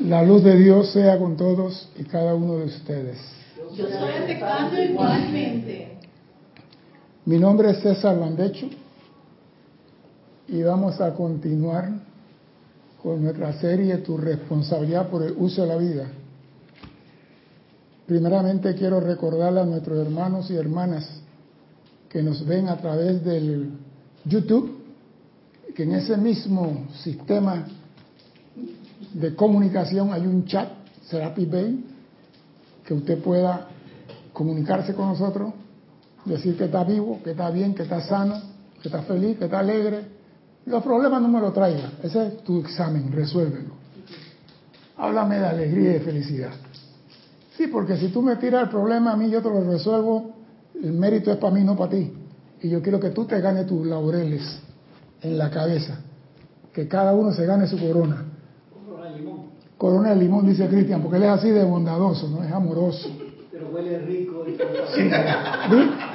La luz de Dios sea con todos y cada uno de ustedes. Yo soy aceptando igualmente. Mi nombre es César Landecho y vamos a continuar con nuestra serie Tu responsabilidad por el uso de la vida. Primeramente quiero recordarle a nuestros hermanos y hermanas que nos ven a través del YouTube, que en ese mismo sistema de comunicación hay un chat, Serapi Bay, que usted pueda comunicarse con nosotros, decir que está vivo, que está bien, que está sano, que está feliz, que está alegre. Los problemas no me lo traiga, ese es tu examen, resuélvelo. Háblame de alegría y de felicidad. Sí, porque si tú me tiras el problema a mí, yo te lo resuelvo, el mérito es para mí, no para ti. Y yo quiero que tú te ganes tus laureles en la cabeza, que cada uno se gane su corona. Corona de limón, dice Cristian, porque él es así de bondadoso, no es amoroso. Pero huele rico. Y todo.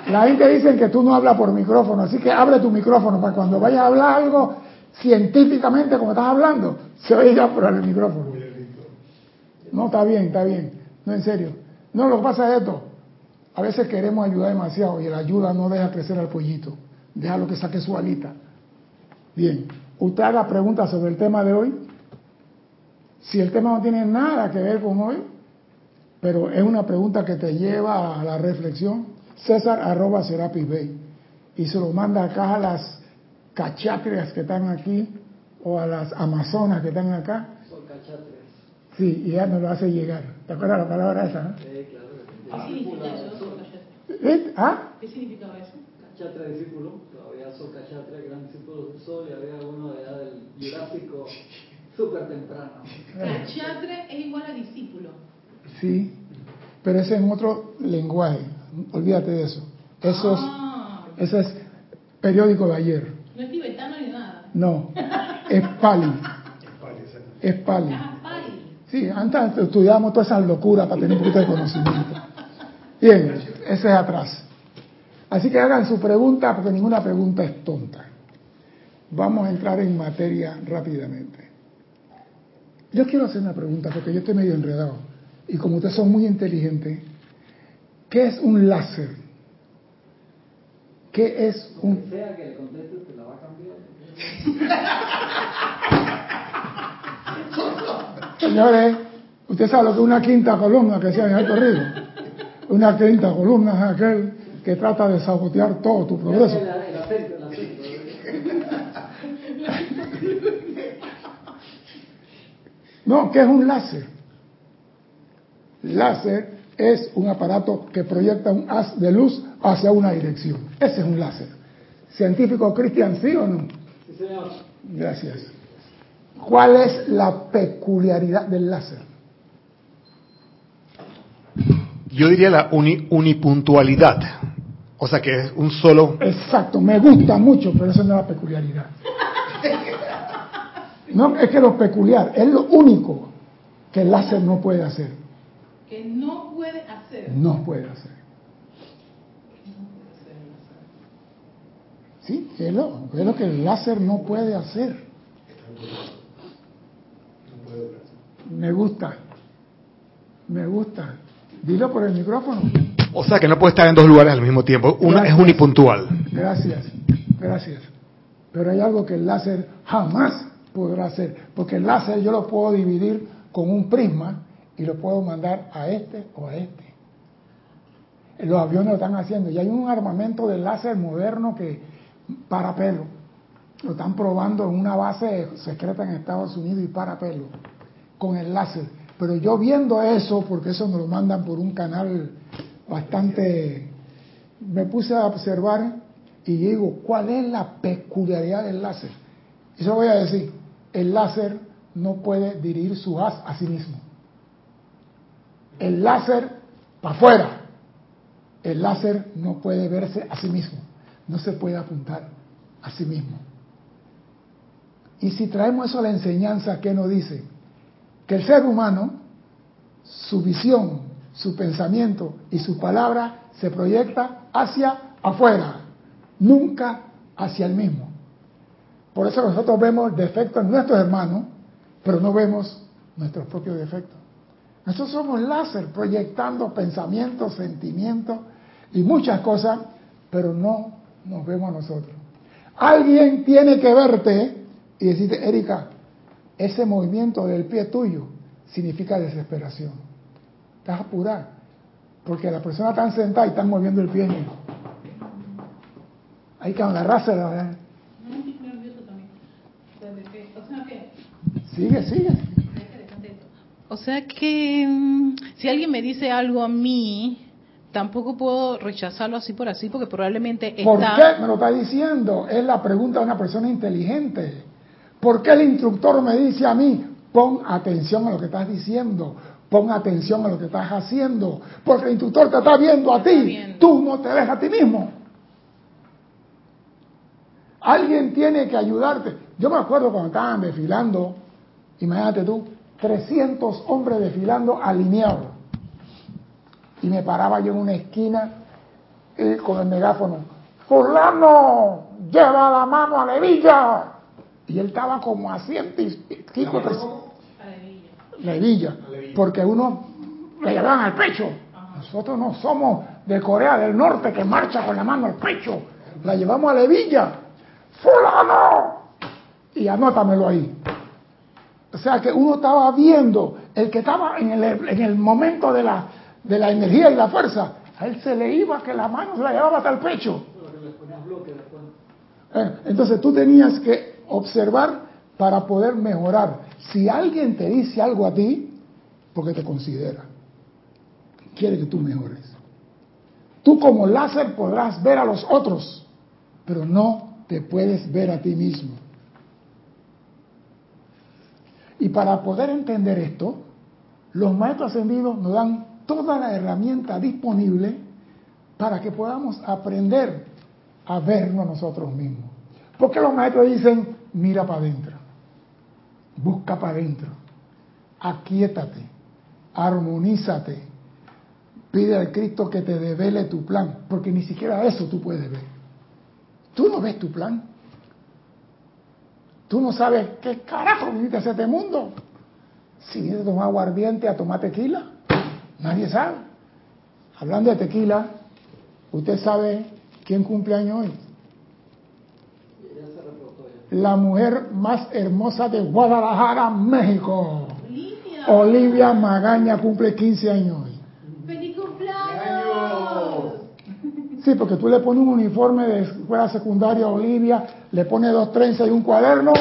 La gente dice que tú no hablas por micrófono, así que abre tu micrófono para cuando vayas a hablar algo científicamente como estás hablando, se oiga por el micrófono. No, está bien, está bien. No, en serio. No, lo que pasa es esto. A veces queremos ayudar demasiado y la ayuda no deja crecer al pollito. Déjalo que saque su alita. Bien, usted haga preguntas sobre el tema de hoy. Si el tema no tiene nada que ver con hoy, pero es una pregunta que te lleva a la reflexión, César arroba Serapis Bay. Y se lo manda acá a las cachatrias que están aquí o a las amazonas que están acá. Son cachatres. Sí, y ya nos lo hace llegar. ¿Te acuerdas la palabra esa? eh? Sí, claro. ¿Qué significa eso? ¿Eh? ¿Ah? ¿Qué significaba eso? Cachatra discípulo, todavía son Cachatra, gran discípulo del sol, y había uno de edad del Jurásico súper temprano. Cachatre es igual a discípulo. Sí, pero ese es en otro lenguaje. Olvídate de eso. Eso es, Ah, es periódico de ayer. no es tibetano ni nada. No, es Pali. Es Pali. Ah, Pali. Sí, antes estudiábamos todas esas locuras para tener un poquito de conocimiento. Bien, ese es atrás. Así que hagan su pregunta porque ninguna pregunta es tonta. Vamos a entrar en materia rápidamente. Yo quiero hacer una pregunta porque yo estoy medio enredado. Y como ustedes son muy inteligentes, ¿qué es un láser? ¿Qué es Lo un... que sea que le contestes te la va a cambiar. Señores, usted sabe lo que es una quinta columna que sea en Alto Río. Una quinta columna es aquel que trata de sabotear todo tu progreso. El, el acento, el No, ¿qué es un láser? Láser es un aparato que proyecta un haz de luz hacia una dirección. Ese es un láser. ¿Científico Cristian, sí o no? Sí, señor. Gracias. ¿Cuál es la peculiaridad del láser? Yo diría la uni- unipuntualidad. O sea que es un solo... Exacto, me gusta mucho, pero eso no es la peculiaridad. No, es que lo peculiar, es lo único que el láser no puede hacer. Que no puede hacer. No puede hacer. Sí, es lo, es lo que el láser no puede hacer. Me gusta. Me gusta. Dilo por el micrófono. O sea que no puede estar en dos lugares al mismo tiempo. Una es unipuntual. Gracias, gracias. Pero hay algo que el láser jamás podrá hacer, porque el láser yo lo puedo dividir con un prisma y lo puedo mandar a este o a este. Los aviones lo están haciendo y hay un armamento de láser moderno que para pelo. Lo están probando en una base secreta en Estados Unidos y para pelo con el láser. Pero yo viendo eso, porque eso nos lo mandan por un canal bastante me puse a observar y digo, ¿cuál es la peculiaridad del láser? Lo voy a decir, el láser no puede dirigir su haz a sí mismo. El láser para afuera. El láser no puede verse a sí mismo. No se puede apuntar a sí mismo. Y si traemos eso a la enseñanza, ¿qué nos dice? Que el ser humano, su visión, su pensamiento y su palabra se proyecta hacia afuera, nunca hacia el mismo. Por eso nosotros vemos defectos en nuestros hermanos, pero no vemos nuestros propios defectos. Nosotros somos láser proyectando pensamientos, sentimientos y muchas cosas, pero no nos vemos a nosotros. Alguien tiene que verte y decirte, Erika, ese movimiento del pie tuyo significa desesperación. Estás apurada, porque la persona está sentada y está moviendo el pie. Hay que agarrarse la verdad. No, estoy nervioso también. Desde que- O sea que, Sigue, sigue. O sea que mm, si alguien me dice algo a mí, tampoco puedo rechazarlo así por así, porque probablemente ¿Por está... qué me lo está diciendo? Es la pregunta de una persona inteligente. ¿Por qué el instructor me dice a mí, pon atención a lo que estás diciendo, pon atención a lo que estás haciendo? Porque el instructor te está viendo a ti, viendo. tú no te ves a ti mismo. Alguien tiene que ayudarte. Yo me acuerdo cuando estaban desfilando, imagínate tú, 300 hombres desfilando alineados. Y me paraba yo en una esquina y con el megáfono, fulano, lleva la mano a la hebilla. Y él estaba como a ciento y pico, tres- Maravilla. la hebilla, La hebilla. porque uno le llevaban al pecho. Nosotros no somos de Corea del Norte que marcha con la mano al pecho. La llevamos a la hebilla. ¡Fulano! Y anótamelo ahí. O sea que uno estaba viendo, el que estaba en el, en el momento de la, de la energía y la fuerza, a él se le iba que la mano se la llevaba hasta el pecho. Eh, Entonces tú tenías que observar para poder mejorar. Si alguien te dice algo a ti, porque te considera, quiere que tú mejores. Tú como láser podrás ver a los otros, pero no te puedes ver a ti mismo. Y para poder entender esto, los maestros ascendidos nos dan toda la herramienta disponible para que podamos aprender a vernos nosotros mismos. Porque los maestros dicen, mira para adentro, busca para adentro, aquíétate, armonízate, pide al Cristo que te devele tu plan, porque ni siquiera eso tú puedes ver. Tú no ves tu plan. Tú no sabes qué carajo viniste a hacer este mundo. Si vienes a tomar aguardiente, a tomar tequila, nadie sabe. Hablando de tequila, ¿usted sabe quién cumple año hoy? La mujer más hermosa de Guadalajara, México. Olivia. Olivia Magaña cumple 15 años hoy. ¡Feliz cumpleaños! Sí, porque tú le pones un uniforme de escuela secundaria a Olivia, le pones dos trenzas y un cuaderno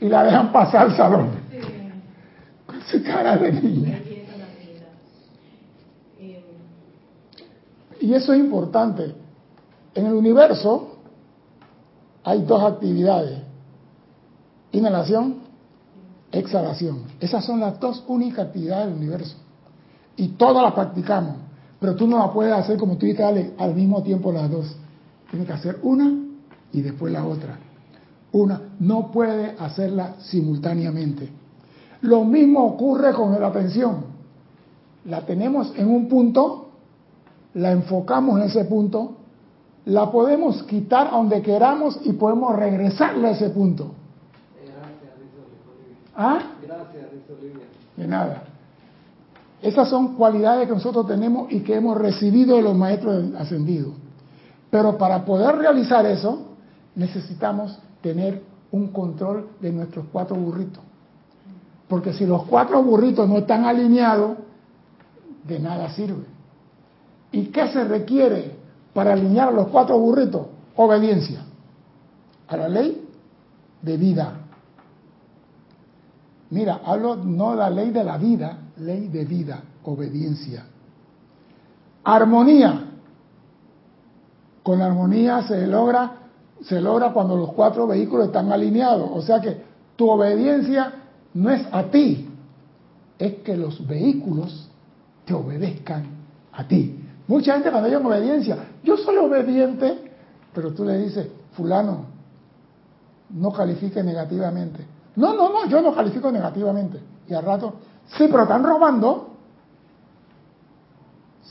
y la dejan pasar al salón. Sí. Con su cara de niña. Y eso es importante. En el universo hay dos actividades. Inhalación, exhalación. Esas son las dos únicas actividades del universo. Y todas las practicamos. Pero tú no las puedes hacer como tú dices, al mismo tiempo las dos. Tienes que hacer una y después la otra. Una. No puede hacerla simultáneamente. Lo mismo ocurre con la atención. La tenemos en un punto, la enfocamos en ese punto, la podemos quitar a donde queramos y podemos regresarle a ese punto. Gracias. ¿Ah? Gracias, Olivia. De nada. Esas son cualidades que nosotros tenemos y que hemos recibido de los maestros ascendidos. Pero para poder realizar eso, necesitamos tener un control de nuestros cuatro burritos. Porque si los cuatro burritos no están alineados, de nada sirve. ¿Y qué se requiere para alinear a los cuatro burritos? Obediencia a la ley de vida. Mira, hablo no de la ley de la vida, ley de vida, obediencia. Armonía. Con la armonía se logra, se logra cuando los cuatro vehículos están alineados. O sea que tu obediencia no es a ti, es que los vehículos te obedezcan a ti. Mucha gente cuando en obediencia, yo soy obediente, pero tú le dices, fulano, no califique negativamente. No, no, no, yo no califico negativamente. Y al rato, sí, pero están robando.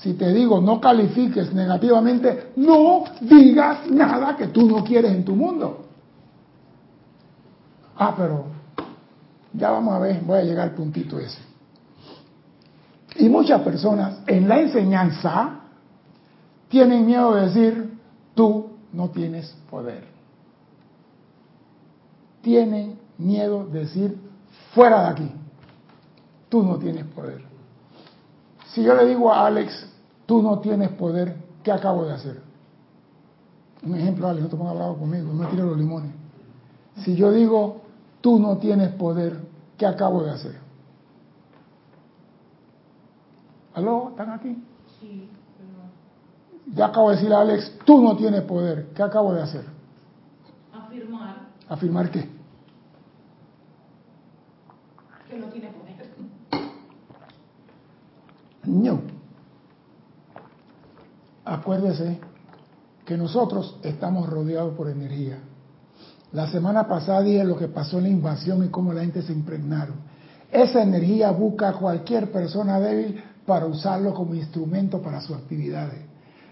Si te digo no califiques negativamente, no digas nada que tú no quieres en tu mundo. Ah, pero Ya vamos a ver, voy a llegar al puntito ese. Y muchas personas en la enseñanza tienen miedo de decir, tú no tienes poder. Tienen miedo de decir, fuera de aquí, tú no tienes poder. Si yo le digo a Alex, tú no tienes poder, ¿qué acabo de hacer? Un ejemplo, Alex, no te pongas bravo conmigo, no tires los limones. Si yo digo, tú no tienes poder, ¿qué acabo de hacer? ¿Aló? ¿Están aquí? Sí, pero... Ya acabo de decirle a Alex, tú no tienes poder, ¿qué acabo de hacer? Afirmar. ¿Afirmar qué? Que no tiene poder. Acuérdese que nosotros estamos rodeados por energía. La semana pasada dije lo que pasó en la invasión y cómo la gente se impregnaron. Esa energía busca a cualquier persona débil para usarlo como instrumento para sus actividades.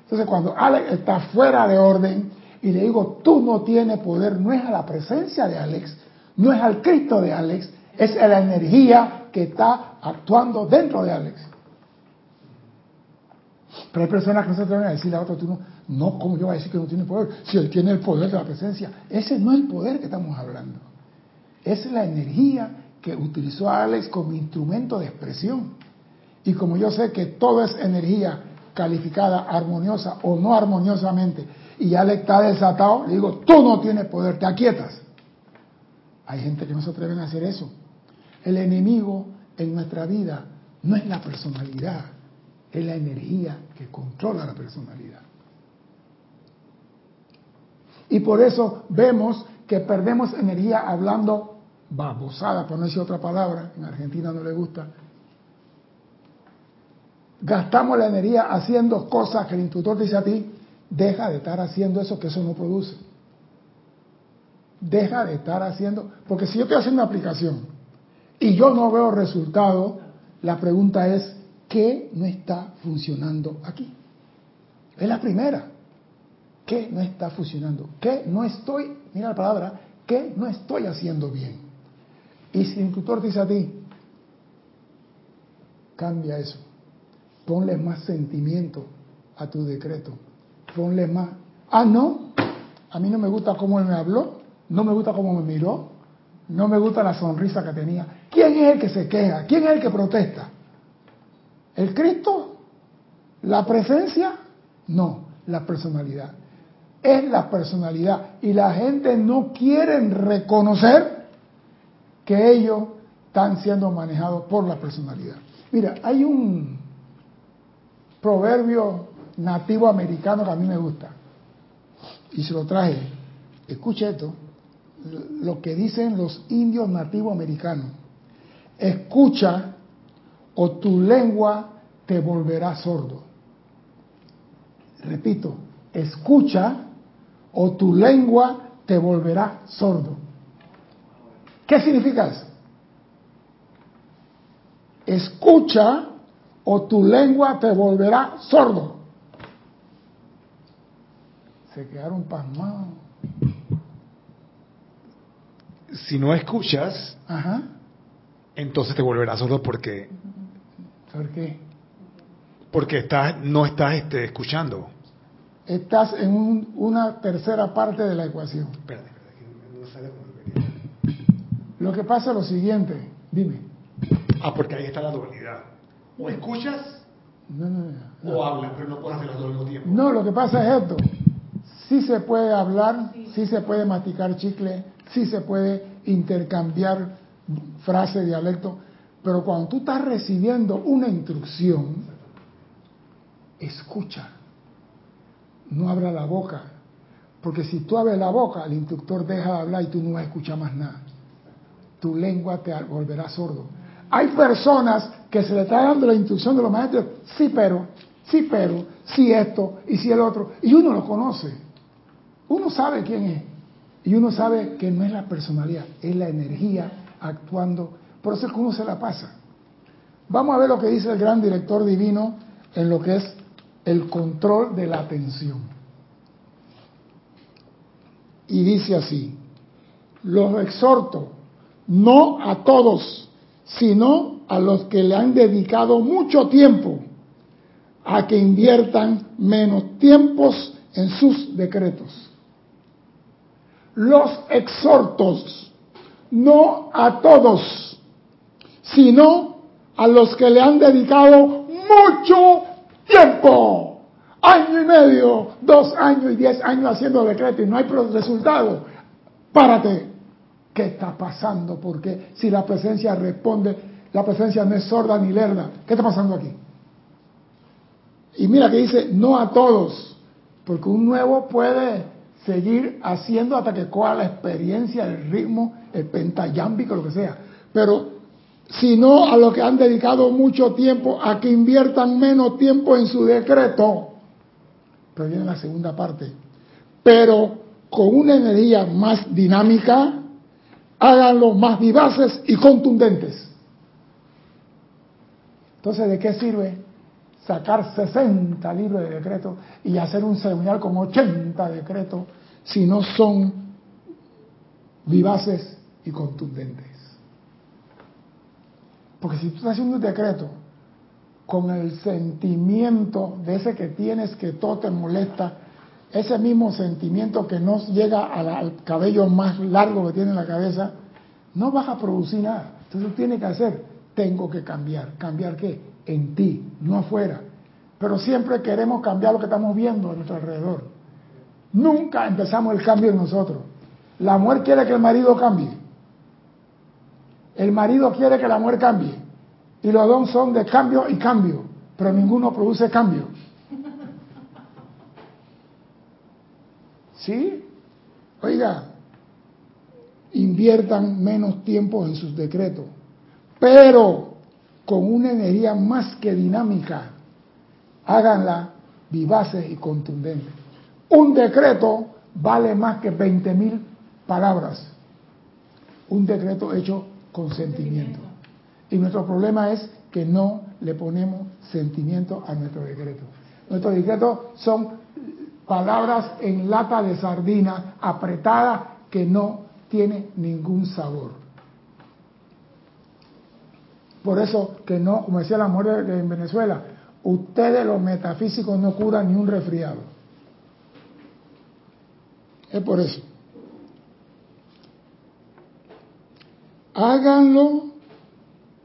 Entonces cuando Alex está fuera de orden y le digo, tú no tienes poder, no es a la presencia de Alex, no es al Cristo de Alex, es a la energía que está actuando dentro de Alex. Pero hay personas que no se atreven a decirle a otro, tú no, no, ¿cómo yo voy a decir que no tiene poder? Si él tiene el poder de la presencia. Ese no es el poder que estamos hablando. Es la energía que utilizó Alex como instrumento de expresión. Y como yo sé que todo es energía calificada armoniosa o no armoniosamente, y Alex está desatado, le digo, tú no tienes poder, te aquietas. Hay gente que no se atreven a hacer eso. El enemigo en nuestra vida no es la personalidad, es la energía que controla la personalidad. Y por eso vemos que perdemos energía hablando babosada, por no decir otra palabra, en Argentina no le gusta. Gastamos la energía haciendo cosas que el instructor dice a ti, deja de estar haciendo eso que eso no produce. Deja de estar haciendo, porque si yo estoy haciendo una aplicación y yo no veo resultado, la pregunta es, ¿qué no está funcionando aquí? Es la primera. ¿Qué no está funcionando? ¿Qué no estoy, mira la palabra, qué no estoy haciendo bien? Y si el instructor dice a ti, cambia eso, ponle más sentimiento a tu decreto, ponle más, ah, no, a mí no me gusta cómo él me habló, no me gusta cómo me miró, no me gusta la sonrisa que tenía. ¿Quién es el que se queja? ¿Quién es el que protesta? ¿El Cristo? ¿La presencia? No, la personalidad es la personalidad. Y la gente no quiere reconocer que ellos están siendo manejados por la personalidad. Mira, hay un proverbio nativo americano que a mí me gusta. Y se lo traje. Escucha esto. Lo que dicen los indios nativos americanos. Escucha o tu lengua te volverá sordo. Repito, escucha o tu lengua te volverá sordo. ¿Qué significa eso? Escucha o tu lengua te volverá sordo. Se quedaron pasmados. Si no escuchas, Ajá. entonces te volverás sordo porque ¿Por qué? porque estás no estás este, escuchando. Estás en un- una tercera parte de la ecuación. Espérate, espérate, que no sale. Lo que pasa es lo siguiente. Dime. Ah, porque ahí está la dualidad. O escuchas No, no, no. o hablas, pero no puedes hacer las dos al mismo tiempo. No, lo que pasa es esto. Sí se puede hablar, sí se puede masticar chicle, sí se puede intercambiar frase, dialecto, pero cuando tú estás recibiendo una instrucción, escucha, no abra la boca, porque si tú abres la boca, el instructor deja de hablar y tú no vas a escuchar más nada. Tu lengua te volverá sordo. Hay personas que se le está dando la instrucción de los maestros, sí pero, sí pero, sí esto y sí el otro, y uno lo conoce. Uno sabe quién es. Y uno sabe que no es la personalidad, es la energía actuando. Por eso es que uno se la pasa. Vamos a ver lo que dice el gran director divino en lo que es el control de la atención. Y dice así, los exhorto, no a todos, sino a los que le han dedicado mucho tiempo a que inviertan menos tiempos en sus decretos. Los exhortos, no a todos, sino a los que le han dedicado mucho tiempo. Año y medio, dos años y diez años haciendo decreto y no hay resultado. Párate. ¿Qué está pasando? Porque si la presencia responde, la presencia no es sorda ni lerda. ¿Qué está pasando aquí? Y mira que dice, no a todos, porque un nuevo puede seguir haciendo hasta que coja la experiencia, el ritmo, el pentayámbico, lo que sea. Pero sino a los que han dedicado mucho tiempo a que inviertan menos tiempo en su decreto. Pero viene la segunda parte. Pero con una energía más dinámica, háganlo más vivaces y contundentes. Entonces, ¿de qué sirve sacar 60 libros de decretos y hacer un ceremonial con 80 decretos si no son vivaces y contundentes? Porque si tú estás haciendo un decreto con el sentimiento de ese que tienes que todo te molesta, ese mismo sentimiento que no llega al cabello más largo que tiene en la cabeza, no vas a producir nada. Entonces tú tienes que hacer, tengo que cambiar. ¿Cambiar qué? En ti, no afuera. Pero siempre queremos cambiar lo que estamos viendo a nuestro alrededor. Nunca empezamos el cambio en nosotros. La mujer quiere que el marido cambie. El marido quiere que la mujer cambie. Y los dos son de cambio y cambio. Pero ninguno produce cambio. ¿Sí? Oiga, inviertan menos tiempo en sus decretos, pero con una energía más que dinámica, háganla vivaces y contundente. Un decreto vale más que 20 mil palabras. Un decreto hecho con sentimiento. Y nuestro problema es que no le ponemos sentimiento a nuestro decreto. Nuestros decretos son palabras en lata de sardina apretada que no tiene ningún sabor. Por eso que no, como decía la mujer en Venezuela, ustedes los metafísicos no curan ni un resfriado. Es por eso. Háganlo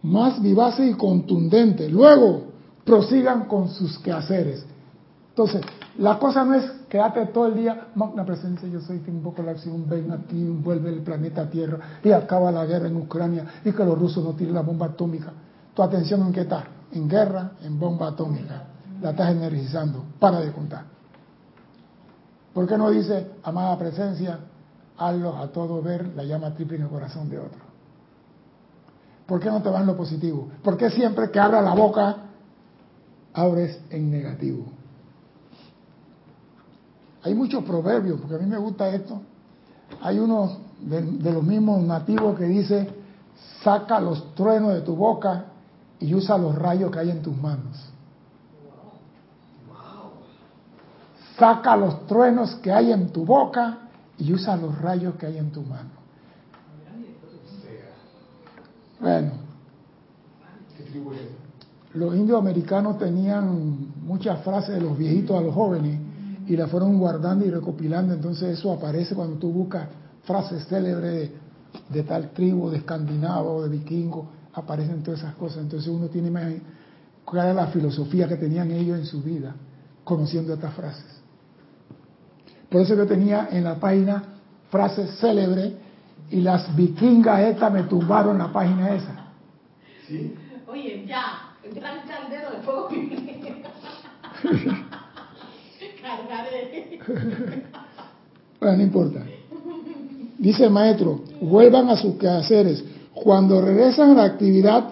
más vivaces y contundente. Luego, prosigan con sus quehaceres. Entonces, la cosa no es quedarte todo el día, magna presencia, yo soy, invoco la acción, ven aquí, envuelve el planeta Tierra y acaba la guerra en Ucrania y que los rusos no tiren la bomba atómica. Tu atención en qué está? En guerra, en bomba atómica. La estás energizando. Para de contar. ¿Por qué no dice, amada presencia, hazlo a todo ver la llama triple en el corazón de otro? ¿Por qué no te va en lo positivo? ¿Por qué siempre que abra la boca abres en negativo? Hay muchos proverbios, porque a mí me gusta esto. Hay uno de, los mismos nativos que dice, saca los truenos de tu boca y usa los rayos que hay en tus manos. Saca los truenos que hay en tu boca y usa los rayos que hay en tu mano. Bueno, los indios americanos tenían muchas frases de los viejitos a los jóvenes y la fueron guardando y recopilando. Entonces eso aparece cuando tú buscas frases célebres de, tal tribu, de escandinavo, de vikingo, aparecen todas esas cosas. Entonces uno tiene más cuál era la filosofía que tenían ellos en su vida, conociendo estas frases. Por eso yo tenía en la página frases célebres y las vikingas estas me tumbaron la página esa. ¿Sí? Oye, ya, el gran caldero de fuego bueno, no importa. Dice el maestro, vuelvan a sus quehaceres. Cuando regresan a la actividad,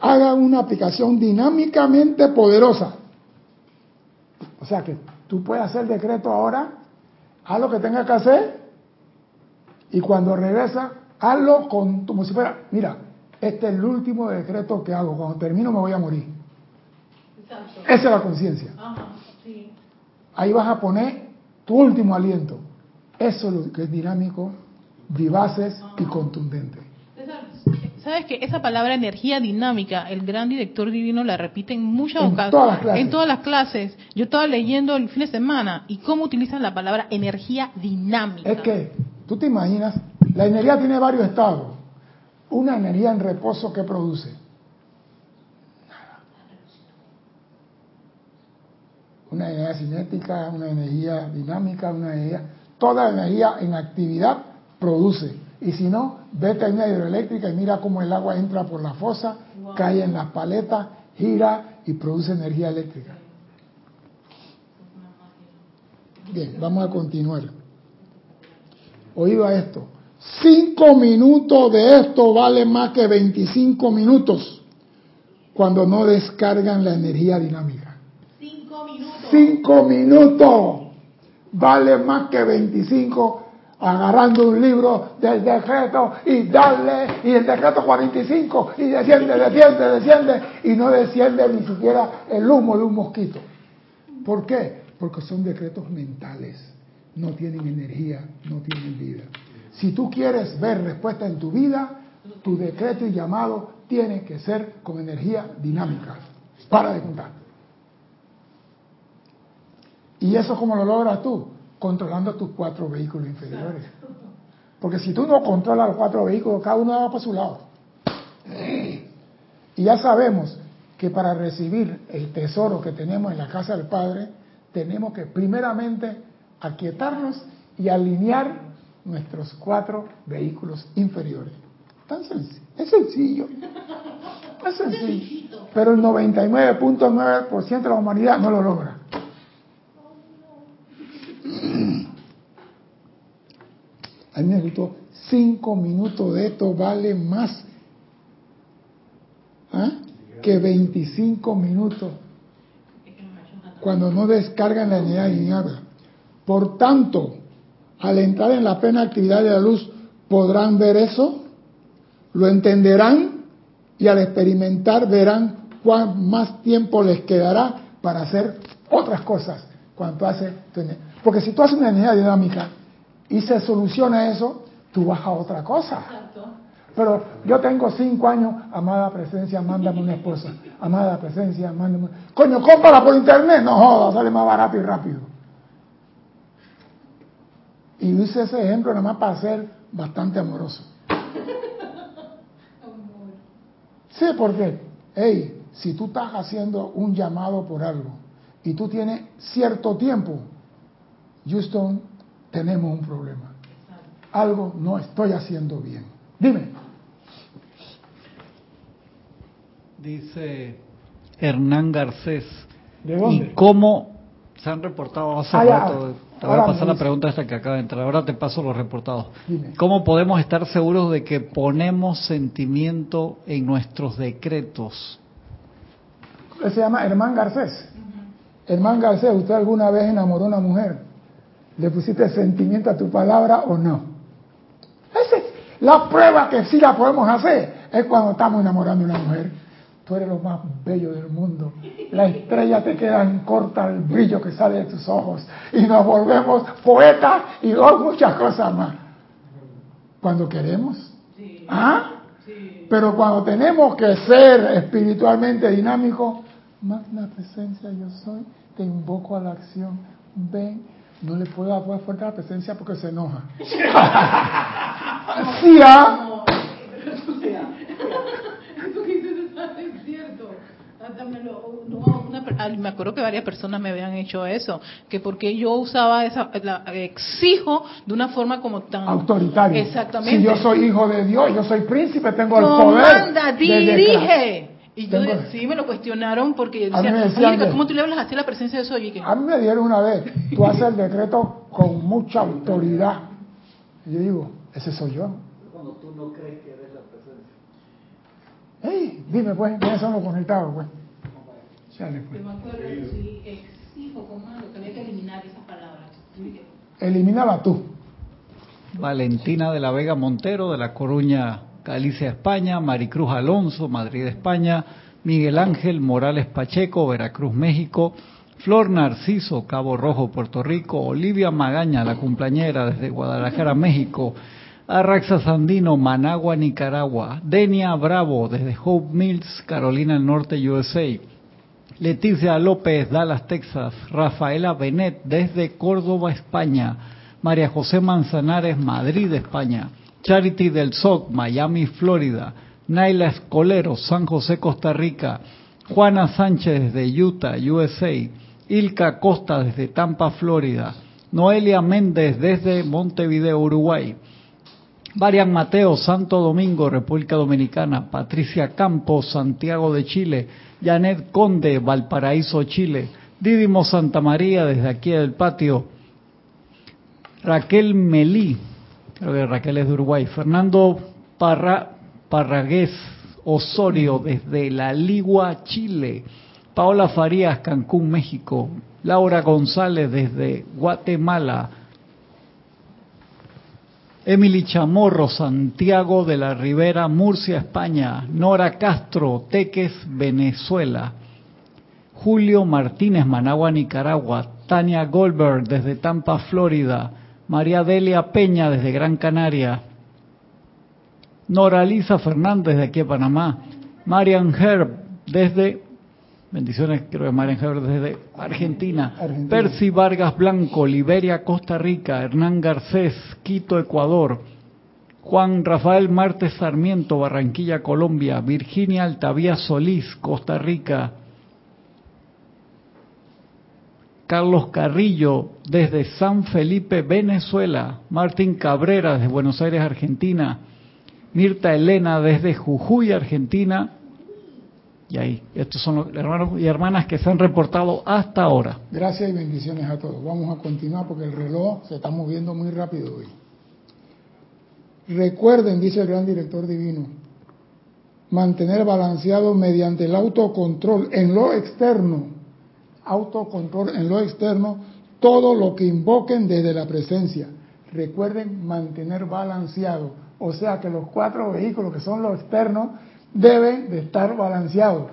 hagan una aplicación dinámicamente poderosa. O sea que tú puedes hacer decreto ahora, haz lo que tengas que hacer, y cuando regresa, hazlo con, como si fuera, mira, este es el último decreto que hago, cuando termino me voy a morir. Esa es la conciencia. Ahí vas a poner tu último aliento. Eso es lo que es dinámico, vivaces y contundente. ¿Sabes que esa palabra energía dinámica, el gran director divino la repite en muchas En ocasiones? todas. En todas las clases. Yo estaba leyendo el fin de semana y cómo utilizan la palabra energía dinámica. Es que, tú te imaginas, la energía tiene varios estados. Una energía en reposo que produce. Nada. Una energía cinética, una energía dinámica, una energía. Toda energía en actividad produce. Y si no, vete a una hidroeléctrica y mira cómo el agua entra por la fosa, cae en las paletas, gira y produce energía eléctrica. Bien, vamos a continuar. Oído a esto. Cinco minutos de esto vale más que 25 minutos cuando no descargan la energía dinámica. Cinco minutos. Cinco minutos vale más que 25 agarrando un libro del decreto y darle, y el decreto 45, y desciende, desciende, desciende, y no desciende ni siquiera el humo de un mosquito. ¿Por qué? Porque son decretos mentales, no tienen energía, no tienen vida. Si tú quieres ver respuesta en tu vida, tu decreto y llamado tiene que ser con energía dinámica. Para de contar. ¿Y eso cómo lo logras tú? Controlando tus cuatro vehículos inferiores. Porque si tú no controlas los cuatro vehículos, cada uno va para su lado. Y ya sabemos que para recibir el tesoro que tenemos en la casa del Padre, tenemos que primeramente aquietarnos y alinear nuestros cuatro vehículos inferiores. Tan sencillo. Es sencillo. Es sencillo. Pero el 99.9% de la humanidad no lo logra. A mí me gustó, cinco minutos de esto vale más ¿ah? que 25 minutos cuando no descargan la energía lineal. Por tanto, al entrar en la plena actividad de la luz, podrán ver eso, lo entenderán y al experimentar verán cuán más tiempo les quedará para hacer otras cosas. Cuando hace, porque si tú haces una energía dinámica y se soluciona eso, tú vas a otra cosa. Pero yo tengo cinco años, amada presencia, mándame una esposa. Amada presencia, mándame una... Coño, cómprala por internet. No jodas, sale más barato y rápido. Y hice ese ejemplo nada más para ser bastante amoroso. Sí, porque, hey, si tú estás haciendo un llamado por algo y tú tienes cierto tiempo, Houston, tenemos un problema. Algo no estoy haciendo bien. Dime. Dice Hernán Garcés. ¿De dónde? ¿Y cómo se han reportado hace Ah, ya. Rato? Te voy a Ahora pasar la pregunta esta que acaba de entrar. Ahora te paso los reportados. Dime. ¿Cómo podemos estar seguros de que ponemos sentimiento en nuestros decretos? Se llama Hermán Garcés. Hermán Garcés, ¿usted alguna vez enamoró a una mujer? ¿Le pusiste sentimiento a tu palabra o no? Esa es la prueba que sí la podemos hacer. Es cuando estamos enamorando a una mujer. Tú eres lo más bello del mundo. La estrella te quedan corta el brillo que sale de tus ojos. Y nos volvemos poetas y oh, muchas cosas más. Cuando queremos. ¿Ah? Pero cuando tenemos que ser espiritualmente dinámicos, magna presencia yo soy, te invoco a la acción. Ven, no le puedo dar fuerte a la presencia porque se enoja. ¿Sí, ah? Eso que dices es cierto. Hasta me, lo- no, una per- ah, me acuerdo que varias personas me habían hecho eso, que porque yo usaba esa, la, exijo de una forma como tan Autoritario. Exactamente. Si yo soy hijo de Dios, yo soy príncipe, tengo el poder. Comanda, de dirige. Y yo de- sí me lo cuestionaron porque A mí decían, me decían "Angélica, que- ¿cómo tú le hablas así a la presencia de Soy? Y que, A mí me dieron una vez, tú haces el decreto con mucha autoridad. Y yo digo, ese soy yo. Cuando tú no crees que eres la presencia. Hey, dime pues, ¿quiénes son los conectados pues? Chale, pues. Yo me acuerdo, sí, exijo, comando, que eliminar Elimínala tú. Valentina de la Vega Montero, de La Coruña, Galicia, España. Maricruz Alonso, Madrid, España. Miguel Ángel Morales Pacheco, Veracruz, México. Flor Narciso, Cabo Rojo, Puerto Rico. Olivia Magaña, la cumpleañera, desde Guadalajara, México. Arraxa Sandino, Managua, Nicaragua. Denia Bravo, desde Hope Mills, Carolina del Norte, USA. Leticia López, Dallas, Texas. Rafaela Benet, desde Córdoba, España. María José Manzanares, Madrid, España. Charity del SOC, Miami, Florida. Naila Escolero, San José, Costa Rica. Juana Sánchez, desde Utah, USA. Ilka Costa, desde Tampa, Florida. Noelia Méndez, desde Montevideo, Uruguay. Varian Mateo, Santo Domingo, República Dominicana. Patricia Campos, Santiago de Chile. Janet Conde, Valparaíso, Chile. Didimo Santa María, desde aquí del patio. Raquel Melí, creo que Raquel es de Uruguay. Fernando Parra, Parragués Osorio, desde La Ligua, Chile. Paola Farías, Cancún, México. Laura González, desde Guatemala. Emily Chamorro, Santiago de la Ribera, Murcia, España. Nora Castro, Teques, Venezuela. Julio Martínez, Managua, Nicaragua. Tania Goldberg, desde Tampa, Florida. María Delia Peña, desde Gran Canaria. Nora Lisa Fernández, de aquí a Panamá. Marian Herb, desde. Bendiciones, creo que Marian Herb, desde Argentina. Argentina. Percy Vargas Blanco, Liberia, Costa Rica. Hernán Garcés, Quito, Ecuador. Juan Rafael Martes Sarmiento, Barranquilla, Colombia. Virginia Altavía Solís, Costa Rica. Carlos Carrillo, desde San Felipe, Venezuela. Martín Cabrera, desde Buenos Aires, Argentina. Mirta Elena, desde Jujuy, Argentina. Y ahí, estos son los hermanos y hermanas que se han reportado hasta ahora. Gracias y bendiciones a todos. Vamos a continuar porque el reloj se está moviendo muy rápido hoy. Recuerden, dice el gran director divino, mantener balanceado mediante el autocontrol en lo externo, autocontrol en lo externo, todo lo que invoquen desde la presencia. Recuerden mantener balanceado, o sea que los cuatro vehículos que son los externos deben de estar balanceados.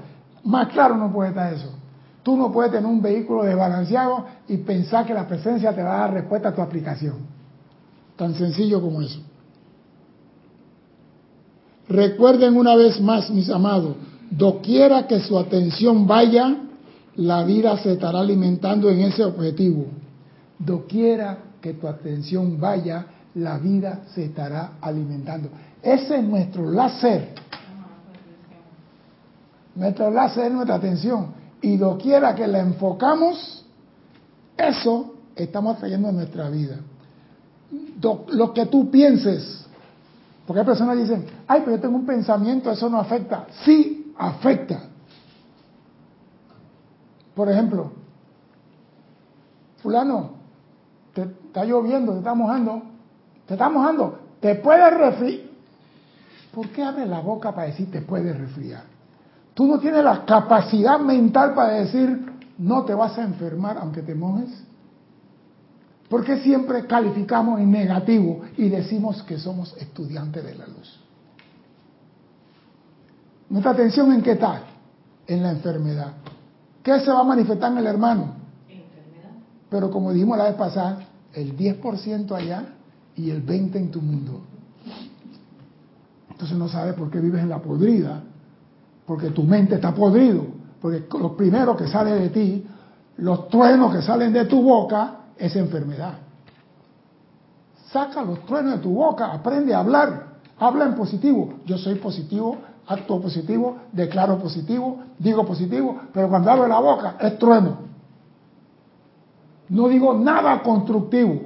Más claro no puede estar eso. Tú no puedes tener un vehículo desbalanceado y pensar que la presencia te va a dar respuesta a tu aplicación. Tan sencillo como eso. Recuerden una vez más, mis amados, doquiera que su atención vaya, la vida se estará alimentando en ese objetivo. Doquiera que tu atención vaya, la vida se estará alimentando. Ese es nuestro láser. Nuestro láser es nuestra atención. Y doquiera que la enfocamos, eso estamos trayendo en nuestra vida. Lo que tú pienses, porque hay personas que dicen, ay, pero yo tengo un pensamiento, eso no afecta. Sí, afecta. Por ejemplo, fulano, te está lloviendo, te está mojando, te está mojando, te puedes resfriar. ¿Por qué abres la boca para decir te puedes resfriar? Tú no tienes la capacidad mental para decir no te vas a enfermar aunque te mojes. ¿Por qué siempre calificamos en negativo y decimos que somos estudiantes de la luz? Nuestra atención en qué está? En la enfermedad. ¿Qué se va a manifestar en el hermano? Pero como dijimos la vez pasada, el 10% allá y el 20% en tu mundo. Entonces no sabes por qué vives en la podrida, porque tu mente está podrido, porque lo primero que sale de ti, los truenos que salen de tu boca, es enfermedad. Saca los truenos de tu boca, aprende a hablar, habla en positivo. Yo soy positivo, actúo positivo, declaro positivo, digo positivo, pero cuando abro la boca es trueno. No digo nada constructivo.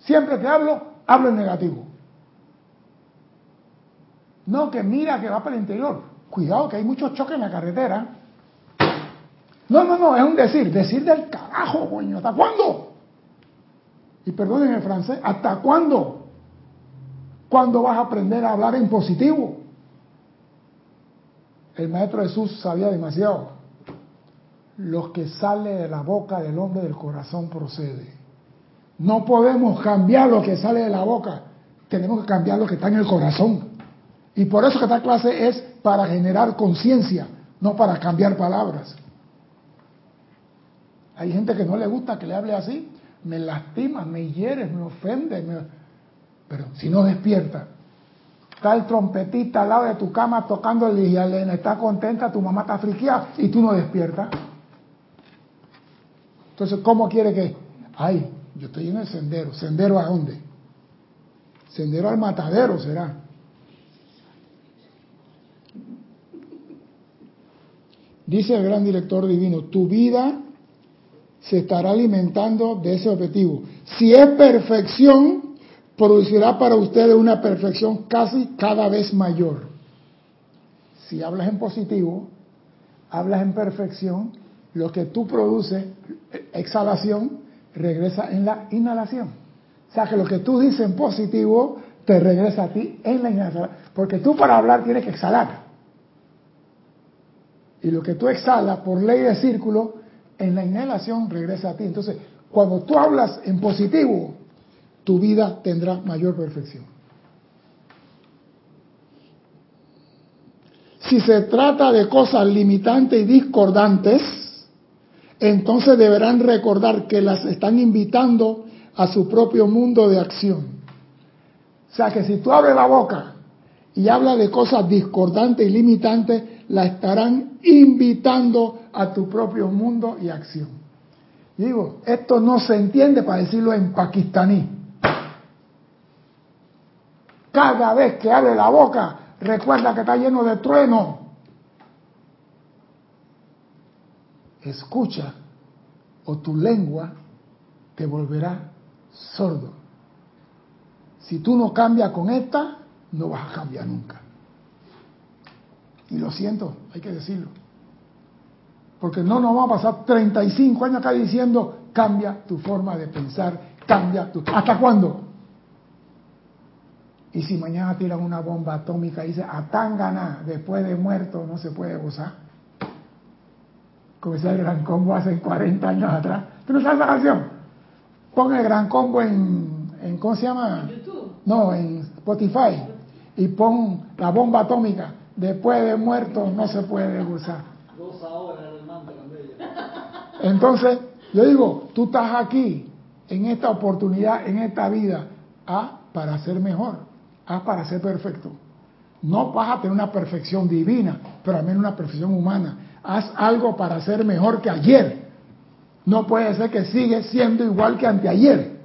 Siempre que hablo, hablo en negativo. No, que mira que va para el interior. Cuidado que hay muchos choques en la carretera. No, no, no, es un decir. Decir del carajo, coño. ¿Hasta cuándo? Y perdonen el francés, ¿hasta cuándo? ¿Cuándo vas a aprender a hablar en positivo? El Maestro Jesús sabía demasiado. Lo que sale de la boca del hombre del corazón procede. No podemos cambiar lo que sale de la boca. Tenemos que cambiar lo que está en el corazón. Y por eso que esta clase es para generar conciencia, no para cambiar palabras. Hay gente que no le gusta que le hable así, me lastima, me hiere, me ofende. Pero si no despierta, está el trompetista al lado de tu cama tocando el Elena, está contenta, tu mamá está friqueada y tú no despiertas. Entonces, ¿cómo quiere que? Ay, yo estoy en el sendero. ¿Sendero a dónde? Sendero al matadero será. Dice el gran director divino, tu vida se estará alimentando de ese objetivo. Si es perfección, producirá para ustedes una perfección casi cada vez mayor. Si hablas en positivo, hablas en perfección, lo que tú produces, exhalación, regresa en la inhalación. O sea que lo que tú dices en positivo te regresa a ti en la inhalación. Porque tú para hablar tienes que exhalar. Y lo que tú exhalas por ley de círculo, en la inhalación regresa a ti. Entonces, cuando tú hablas en positivo, tu vida tendrá mayor perfección. Si se trata de cosas limitantes y discordantes, entonces deberán recordar que las están invitando a su propio mundo de acción. O sea que si tú abres la boca y hablas de cosas discordantes y limitantes, la estarán invitando a tu propio mundo y acción. Digo, esto no se entiende para decirlo en pakistaní. Cada vez que abre la boca, recuerda que está lleno de trueno. Escucha o tu lengua te volverá sordo. Si tú no cambias con esta, no vas a cambiar nunca. Y lo siento, hay que decirlo. Porque no nos vamos a pasar 35 años acá diciendo, cambia tu forma de pensar, cambia tu... ¿Hasta cuándo? Y si mañana tiran una bomba atómica y dice, a Tangana, después de muerto, no se puede gozar. Como decía el Gran Combo hace 40 años atrás. ¿Tú no sabes esa canción? Pon el Gran Combo en, en ¿cómo se llama? YouTube. No, en Spotify. Y pon la bomba atómica. Después de muerto no se puede gozar. Entonces, yo digo, tú estás aquí, en esta oportunidad, en esta vida, A, para ser mejor, A, para ser perfecto. No vas a tener una perfección divina, pero al menos una perfección humana. Haz algo para ser mejor que ayer. No puede ser que sigues siendo igual que anteayer.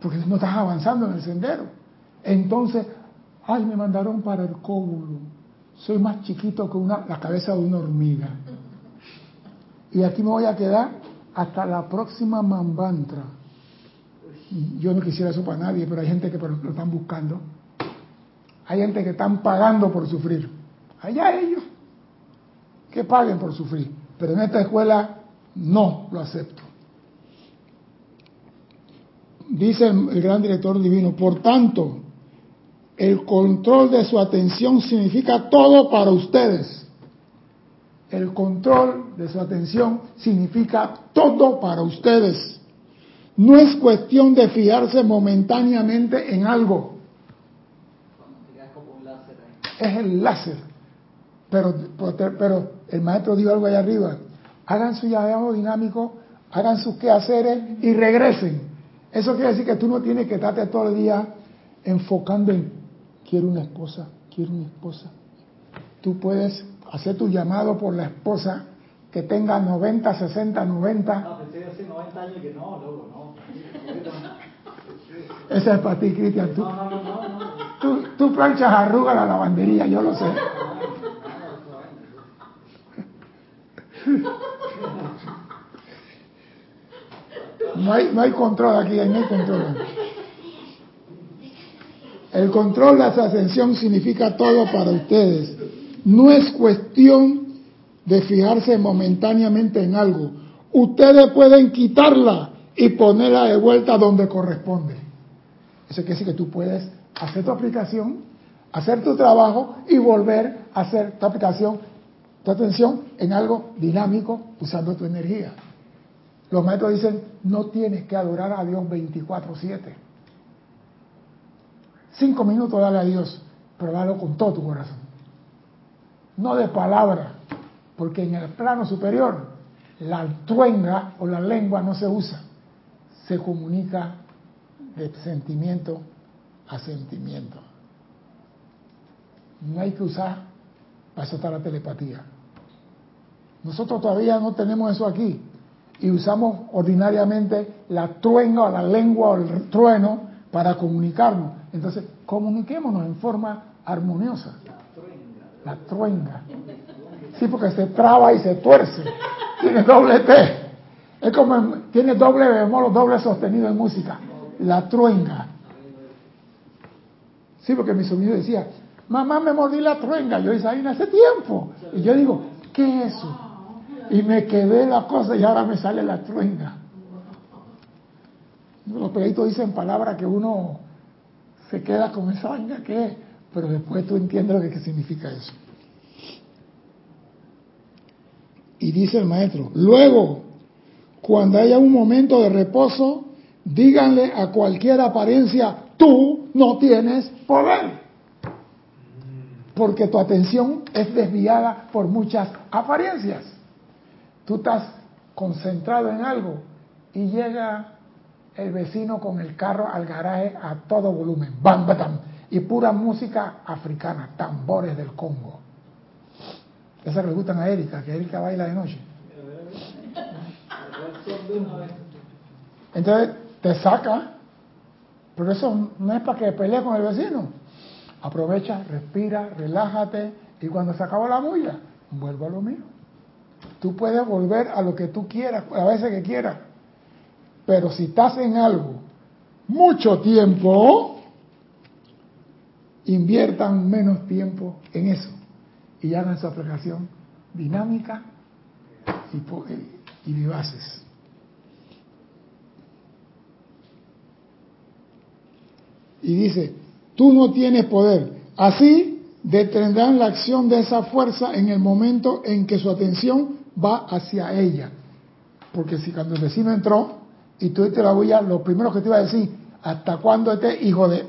Porque no estás avanzando en el sendero. Entonces, ay, me mandaron para el cóbulo. Soy más chiquito que una, la cabeza de una hormiga. Y aquí me voy a quedar hasta la próxima mambantra. Yo no quisiera eso para nadie, pero hay gente que lo están buscando. Hay gente que están pagando por sufrir. Allá ellos. Que paguen por sufrir. Pero en esta escuela no lo acepto. Dice el, el gran director divino, por tanto, el control de su atención significa todo para ustedes. El control de su atención significa todo para ustedes. No es cuestión de fijarse momentáneamente en algo. Es el láser. Pero, pero el maestro dijo algo allá arriba. Hagan su llamado dinámico, hagan sus quehaceres y regresen. Eso quiere decir que tú no tienes que estarte todo el día enfocando en quiero una esposa, quiero una esposa. Tú puedes hacer tu llamado por la esposa que tenga 90, 60, 90. Ah, pensé hace 90 años que no, loco, no. Esa es para ti, Cristian. Tú, No, no, no, no. no. tú, tú planchas arruga la lavandería, yo lo sé. No hay, no hay control aquí, no hay control. El control de esa ascensión significa todo para ustedes. No es cuestión de fijarse momentáneamente en algo. Ustedes pueden quitarla y ponerla de vuelta donde corresponde. Eso quiere decir que tú puedes hacer tu aplicación, hacer tu trabajo y volver a hacer tu aplicación, tu atención en algo dinámico usando tu energía. Los maestros dicen, no tienes que adorar a Dios 24/7. Cinco minutos dale a Dios, pero dalo con todo tu corazón. No de palabra, porque en el plano superior la tuenga o la lengua no se usa, se comunica de sentimiento a sentimiento. No hay que usar para eso está la telepatía. Nosotros todavía no tenemos eso aquí y usamos ordinariamente la truenga o la lengua o el trueno para comunicarnos. Entonces, comuniquémonos en forma armoniosa. La truenga. Sí, porque se traba y se tuerce. Tiene doble T. Es como tiene doble bemol, doble sostenido en música. La truenga. Sí, porque mi sobrino decía, mamá me mordí la truenga. Yo dije, ahí hace tiempo. Y yo digo, ¿qué es eso? Y me quedé la cosa y ahora me sale la truenga. Los peditos dicen palabras que uno se queda con esa vaina que es, pero después tú entiendes lo que significa eso. Y dice el maestro, luego, cuando haya un momento de reposo, díganle a cualquier apariencia, tú no tienes poder. Porque tu atención es desviada por muchas apariencias. Tú estás concentrado en algo y llega el vecino con el carro al garaje a todo volumen, bam, bam, y pura música africana, tambores del Congo. Esas le gustan a Erika, que Erika baila de noche. Entonces te saca, pero eso no es para que pelee con el vecino. Aprovecha, respira, relájate y cuando se acaba la bulla, vuelvo a lo mío. Tú puedes volver a lo que tú quieras, a veces que quieras. Pero si estás en algo mucho tiempo, inviertan menos tiempo en eso y hagan su aplicación dinámica y, y vivaces. Y dice, tú no tienes poder. Así detendrán la acción de esa fuerza en el momento en que su atención va hacia ella. Porque si cuando el vecino entró y tú te la bulla, lo primero que te iba a decir, ¿hasta cuándo este hijo de...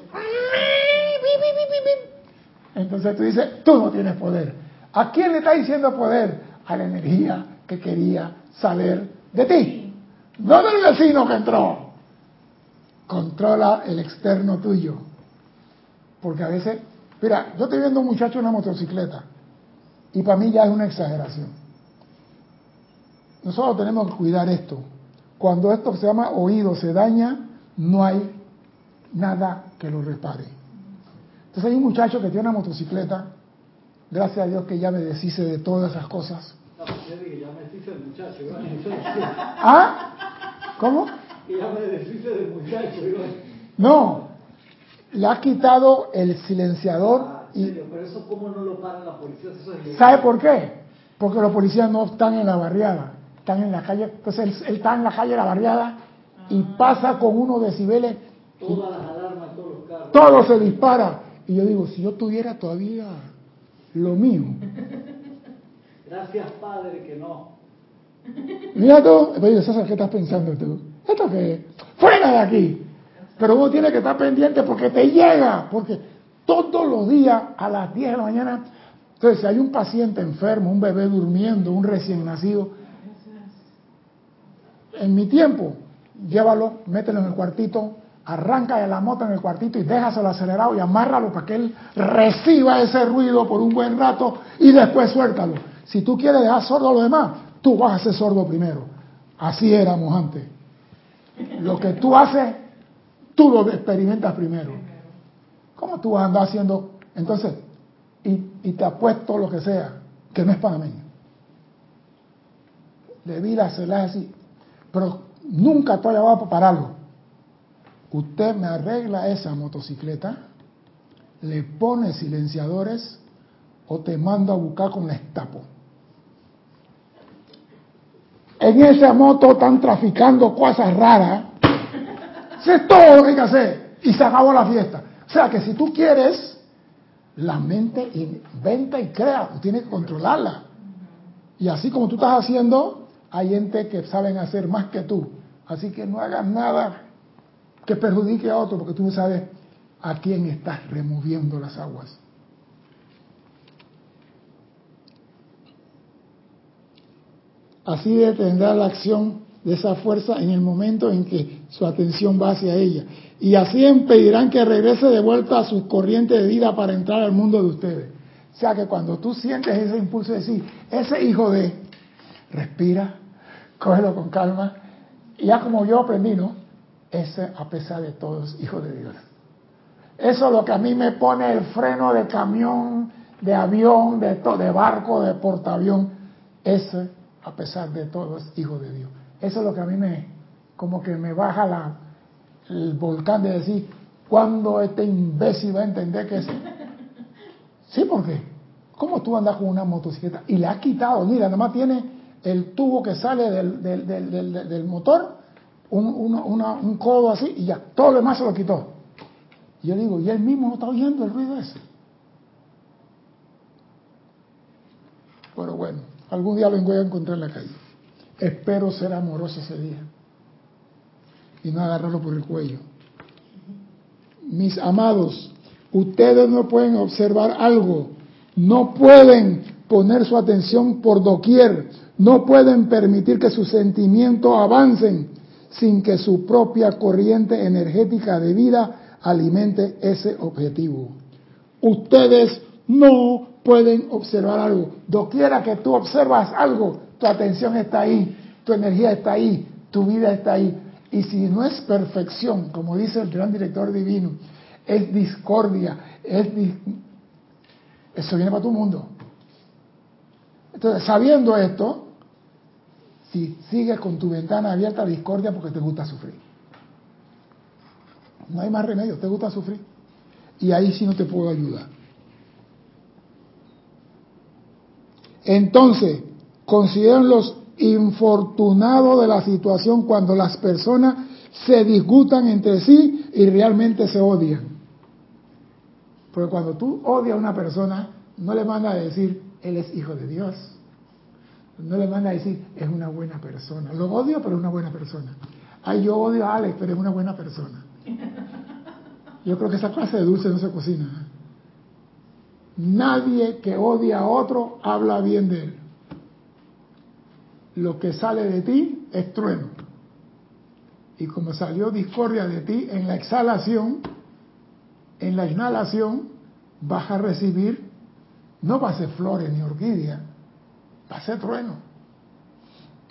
Entonces tú dices, tú no tienes poder. ¿A quién le está diciendo poder? A la energía que quería saber de ti. No del vecino que entró. Controla el externo tuyo. Porque a veces, mira, yo estoy viendo un muchacho en una motocicleta y para mí ya es una exageración. Nosotros tenemos que cuidar esto. Cuando esto se llama oído se daña, no hay nada que lo repare. Entonces hay un muchacho que tiene una motocicleta, gracias a Dios que ya me deshice de todas esas cosas. No, yo dije, ya me deshice del muchacho. ¿Ah? ¿Cómo? Ya me deshice del muchacho. No, le ha quitado el silenciador Ah, y serio, pero eso cómo no lo paran la policía, eso es ilegal. ¿sabe por qué? Porque los policías no están en la barriada, están en la calle. Entonces él, él está en la calle de la barriada y pasa con unos decibeles, Todas las alarmas, todos los carros. todo se dispara. Y yo digo, si yo tuviera todavía lo mío, Gracias, Padre, que no. mira tú, yo, César, ¿qué estás pensando tú? ¿Esto qué es? ¡Fuera de aquí! Pero uno tiene que estar pendiente porque te llega, porque todos los días a las 10 de la mañana, entonces si hay un paciente enfermo, un bebé durmiendo, un recién nacido, en mi tiempo, llévalo, mételo en el cuartito, arranca de la moto en el cuartito y déjaselo acelerado y amárralo para que él reciba ese ruido por un buen rato y después suéltalo. Si tú quieres dejar sordo a los demás, tú vas a ser sordo primero. Así éramos antes. Lo que tú haces, tú lo experimentas primero. ¿Cómo tú vas a andar haciendo? Entonces, y, te apuesto lo que sea, que no es panameño. Vida se la así. Pero nunca estoy llamado para pararlo. Usted me arregla esa motocicleta, le pone silenciadores o te mando a buscar con la estapo. En esa moto están traficando cosas raras. Es todo lo que. Y se acabó la fiesta. O sea que si tú quieres, la mente inventa y crea. Tú tienes que controlarla. Y así como tú estás haciendo, hay gente que saben hacer más que tú. Así que no hagas nada que perjudique a otro, porque tú no sabes a quién estás removiendo las aguas. Así detendrá la acción de esa fuerza en el momento en que su atención va hacia ella. Y así impedirán que regrese de vuelta a su corriente de vida para entrar al mundo de ustedes. O sea que cuando tú sientes ese impulso de decir, ese hijo de, respira, cógelo con calma, y ya como yo aprendí, ¿no? Ese a pesar de todos, hijo de Dios. Eso es lo que a mí me pone el freno de camión, de avión, de, de barco, de portaavión. Ese, a pesar de todos, hijo de Dios. Eso es lo que a mí me, como que me baja la, el volcán de decir, ¿cuándo este imbécil va a entender que es? Sí, porque, ¿cómo tú andas con una motocicleta? Y le has quitado, mira, nada más tiene el tubo que sale del, del, del, motor, un, un codo así, y ya, todo lo demás se lo quitó. Y yo digo, ¿y él mismo no está oyendo el ruido ese? Pero bueno, algún día lo voy a encontrar en la calle. Espero ser amoroso ese día y no agarrarlo por el cuello. Mis amados, ustedes no pueden observar algo, no pueden poner su atención por doquier, no pueden permitir que sus sentimientos avancen sin que su propia corriente energética de vida alimente ese objetivo. Ustedes no pueden observar algo. Doquiera que tú observas algo, tu atención está ahí, tu energía está ahí, tu vida está ahí. Y si no es perfección, como dice el gran director divino, es discordia, es eso viene para tu mundo. Entonces, sabiendo esto, si sigues con tu ventana abierta a discordia porque te gusta sufrir. No hay más remedio, te gusta sufrir. Y ahí sí no te puedo ayudar. Entonces, consideren los infortunados de la situación cuando las personas se disgutan entre sí y realmente se odian. Porque cuando tú odias a una persona, no le manda a decir, él es hijo de Dios. No le manda a decir, es una buena persona. Lo odio, pero es una buena persona. Ay, yo odio a Alex, pero es una buena persona. Yo creo que esa clase de dulce no se cocina. ¿eh? Nadie que odia a otro habla bien de él. Lo que sale de ti es trueno. Y como salió discordia de ti en la exhalación, en la inhalación vas a recibir, no va a ser flores ni orquídea, va a ser trueno.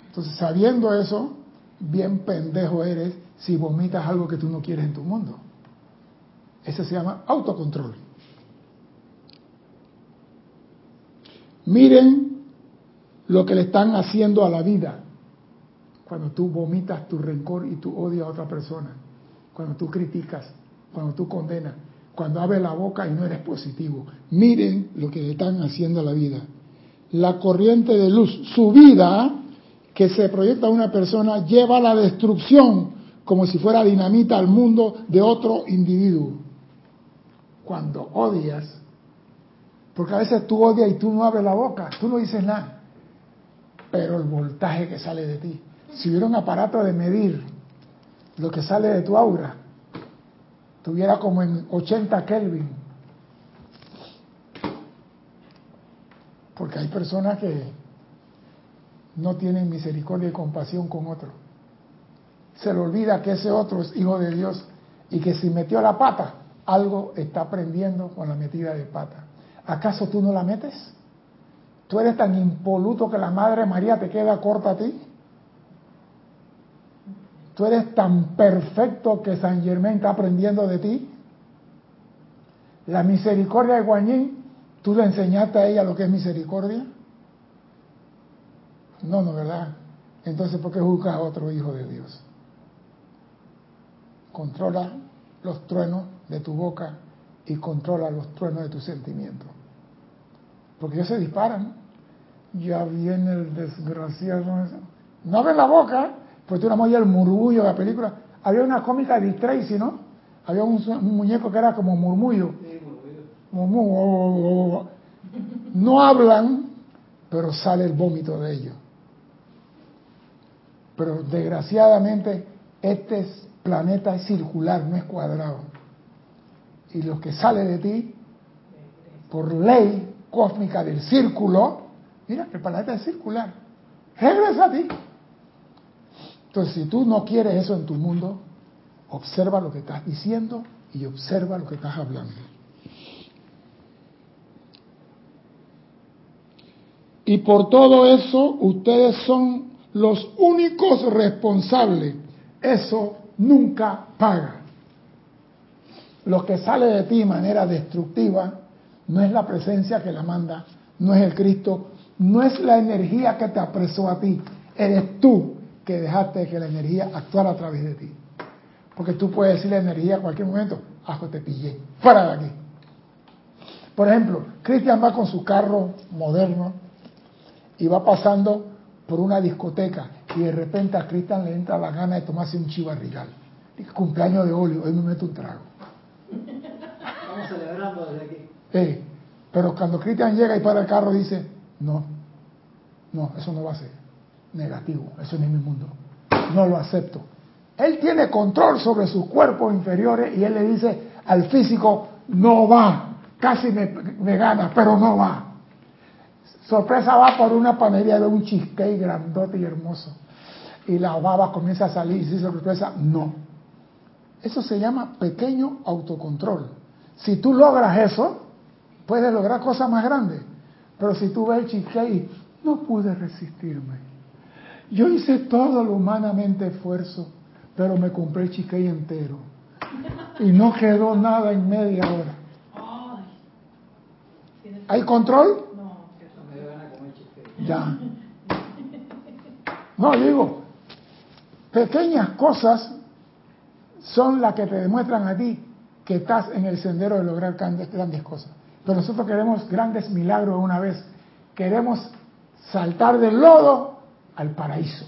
Entonces, sabiendo eso, bien pendejo eres si vomitas algo que tú no quieres en tu mundo. Ese se llama autocontrol. Miren lo que le están haciendo a la vida cuando tú vomitas tu rencor y tu odio a otra persona, cuando tú criticas, cuando tú condenas, cuando abres la boca y no eres positivo. Miren lo que le están haciendo a la vida. La corriente de luz, su vida, que se proyecta a una persona, lleva a la destrucción como si fuera dinamita al mundo de otro individuo. Cuando odias, porque a veces tú odias y tú no abres la boca, tú no dices nada. Pero el voltaje que sale de ti, si hubiera un aparato de medir lo que sale de tu aura, tuviera como en 80 Kelvin. Porque hay personas que no tienen misericordia y compasión con otro. Se le olvida que ese otro es hijo de Dios y que si metió la pata, algo está aprendiendo con la metida de pata. ¿Acaso tú no la metes? ¿Tú eres tan impoluto que la Madre María te queda corta a ti? ¿Tú eres tan perfecto que San Germán está aprendiendo de ti? La misericordia de Guanyin, ¿tú le enseñaste a ella lo que es misericordia? No, no, ¿verdad? Entonces, ¿por qué juzgas a otro hijo de Dios? Controla los truenos de tu boca y controla los truenos de tus sentimientos. Porque ellos se disparan. Ya viene el desgraciado. No abre la boca, pues tú no el murmullo de la película. Había una cómica de Tracy, ¿no? Había un, muñeco que era como murmullo. No hablan, pero sale el vómito de ellos. Pero desgraciadamente este planeta es circular, no es cuadrado. Y lo que sale de ti, por ley, cósmica del círculo, mira, el planeta es circular, regresa a ti. Entonces, si tú no quieres eso en tu mundo, observa lo que estás diciendo y observa lo que estás hablando. Y por todo eso, ustedes son los únicos responsables. Eso nunca paga. Lo que sale de ti de manera destructiva no es la presencia que la manda, no es el Cristo, no es la energía que te apresó a ti, eres tú que dejaste que la energía actuara a través de ti. Porque tú puedes decir la energía en cualquier momento, ajo te pillé, fuera de aquí. Por ejemplo, Cristian va con su carro moderno y va pasando por una discoteca y de repente a Cristian le entra la gana de tomarse un chivarrigal. Dice, cumpleaños de Olio, hoy me meto un trago. Estamos celebrando desde aquí. Eh, pero cuando Cristian llega y para el carro dice, no, no, eso no va a ser negativo, eso no es mi mundo, no lo acepto. Él tiene control sobre sus cuerpos inferiores y él le dice al físico, no va, casi me, me gana, pero no va. Sorpresa va por una panería de un cheesecake grandote y hermoso. Y la baba comienza a salir y dice sorpresa, no. Eso se llama pequeño autocontrol. Si tú logras eso, puedes lograr cosas más grandes. Pero si tú ves el cheesecake, no pude resistirme. Yo hice todo lo humanamente esfuerzo, pero me compré el cheesecake entero. Y no quedó nada en media hora. ¿Hay control? No me dio ganas de comer cheesecake. No, digo, pequeñas cosas son las que te demuestran a ti que estás en el sendero de lograr grandes, cosas. Pero nosotros queremos grandes milagros una vez. Queremos saltar del lodo al paraíso,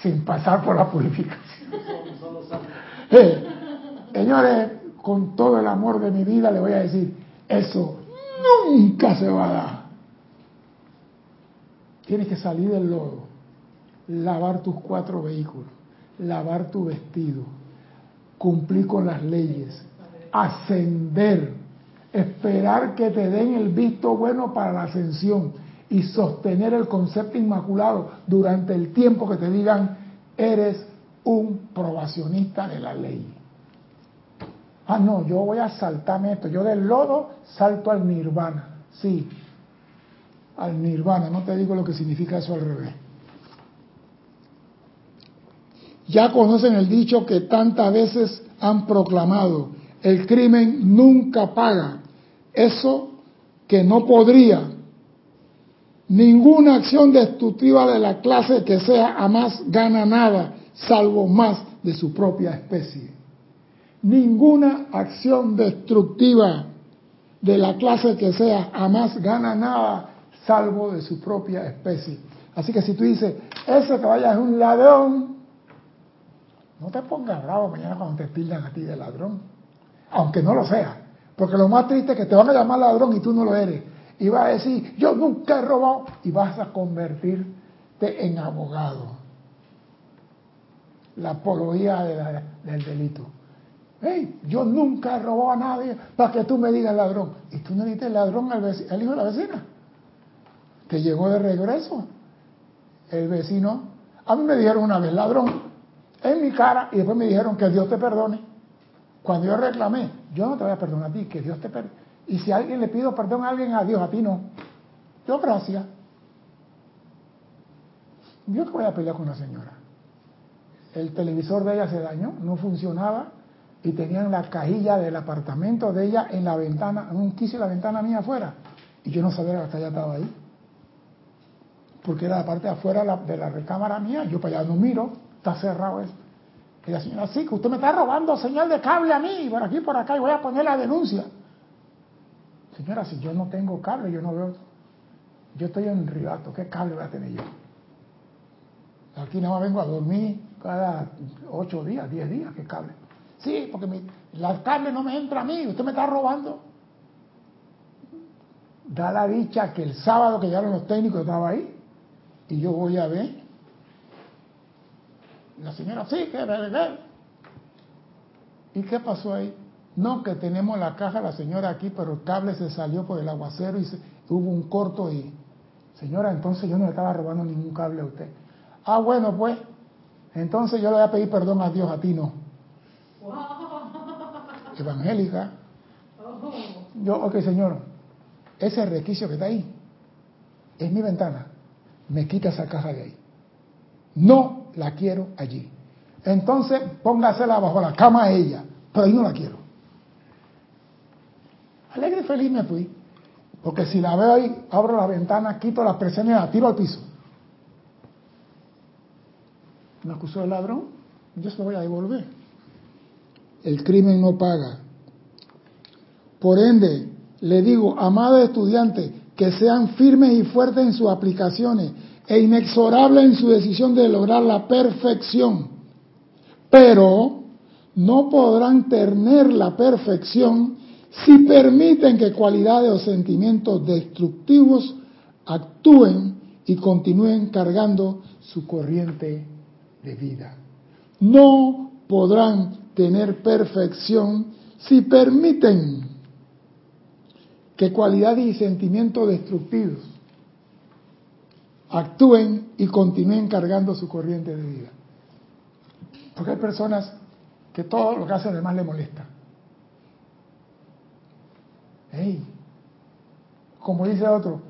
sin pasar por la purificación. Eh, señores, con todo el amor de mi vida le voy a decir, eso nunca se va a dar. Tienes que salir del lodo, lavar tus cuatro vehículos, lavar tu vestido, cumplir con las leyes, ascender, esperar que te den el visto bueno para la ascensión y sostener el concepto inmaculado durante el tiempo que te digan, eres un probacionista de la ley. Ah, no, yo voy a saltarme esto. Yo del lodo salto al nirvana. Sí, al nirvana. No te digo lo que significa eso al revés. Ya conocen el dicho que tantas veces han proclamado. El crimen nunca paga. Eso que no podría. Ninguna acción destructiva de la clase que sea jamás gana nada, salvo más de su propia especie ninguna acción destructiva de la clase que sea jamás gana nada salvo de su propia especie. Así que si tú dices, ese vaya es un ladrón, no te pongas bravo mañana cuando te tildan a ti de ladrón, aunque no lo sea, porque lo más triste es que te van a llamar ladrón y tú no lo eres. Y vas a decir, yo nunca he robado, y vas a convertirte en abogado. La apología del delito. Hey, yo nunca he robado a nadie para que tú me digas ladrón. Y tú no el ladrón al, al hijo de la vecina. Que llegó de regreso. El vecino. A mí me dijeron una vez ladrón en mi cara y después me dijeron que Dios te perdone. Cuando yo reclamé, yo no te voy a perdonar a ti, que Dios te perdone. Y si alguien le pido perdón a alguien, a Dios, a ti no. Yo gracias. Yo que voy a pelear con una señora. El televisor de ella se dañó, no funcionaba y tenían la cajilla del apartamento de ella en la ventana, en un quicio de la ventana mía afuera. Y yo no sabía que ella estaba ahí. Porque era la parte de afuera de la recámara mía, yo para allá no miro, está cerrado eso. Y la señora, sí, que usted me está robando señal de cable a mí, por aquí por acá, y voy a poner la denuncia. Señora, si yo no tengo cable, yo no veo. Yo estoy en Ribato, ¿qué cable voy a tener yo? Aquí nada más vengo a dormir cada ocho días, diez días, ¿qué cable? Sí, porque mi, la cable no me entra a mí, usted me está robando. Da la dicha que el sábado que llegaron los técnicos estaba ahí y yo voy a ver. La señora, sí, que ver. ¿Y qué pasó ahí? No, que tenemos la caja, la señora aquí, pero el cable se salió por el aguacero y se- hubo un corto y... Señora, entonces yo no le estaba robando ningún cable a usted. Ah, bueno, pues, Entonces yo le voy a pedir perdón a Dios, a ti no. Evangélica. Yo, ok, Señor, ese requisito que está ahí es mi ventana. Me quita esa caja de ahí. No la quiero allí. Entonces póngasela bajo la cama a ella, pero ahí no la quiero. Alegre y feliz me fui. Porque si la veo ahí, abro la ventana, quito las presiones y la tiro al piso. Me acusó el ladrón, yo se lo voy a devolver. El crimen no paga. Por ende, le digo, amados estudiantes, que sean firmes y fuertes en sus aplicaciones e inexorables en su decisión de lograr la perfección. Pero no podrán tener la perfección si permiten que cualidades o sentimientos destructivos actúen y continúen cargando su corriente de vida. No podrán tener perfección si permiten que cualidades y sentimientos destructivos actúen y continúen cargando su corriente de vida. Porque hay personas que todo lo que hacen además le molesta. Hey, como dice otro,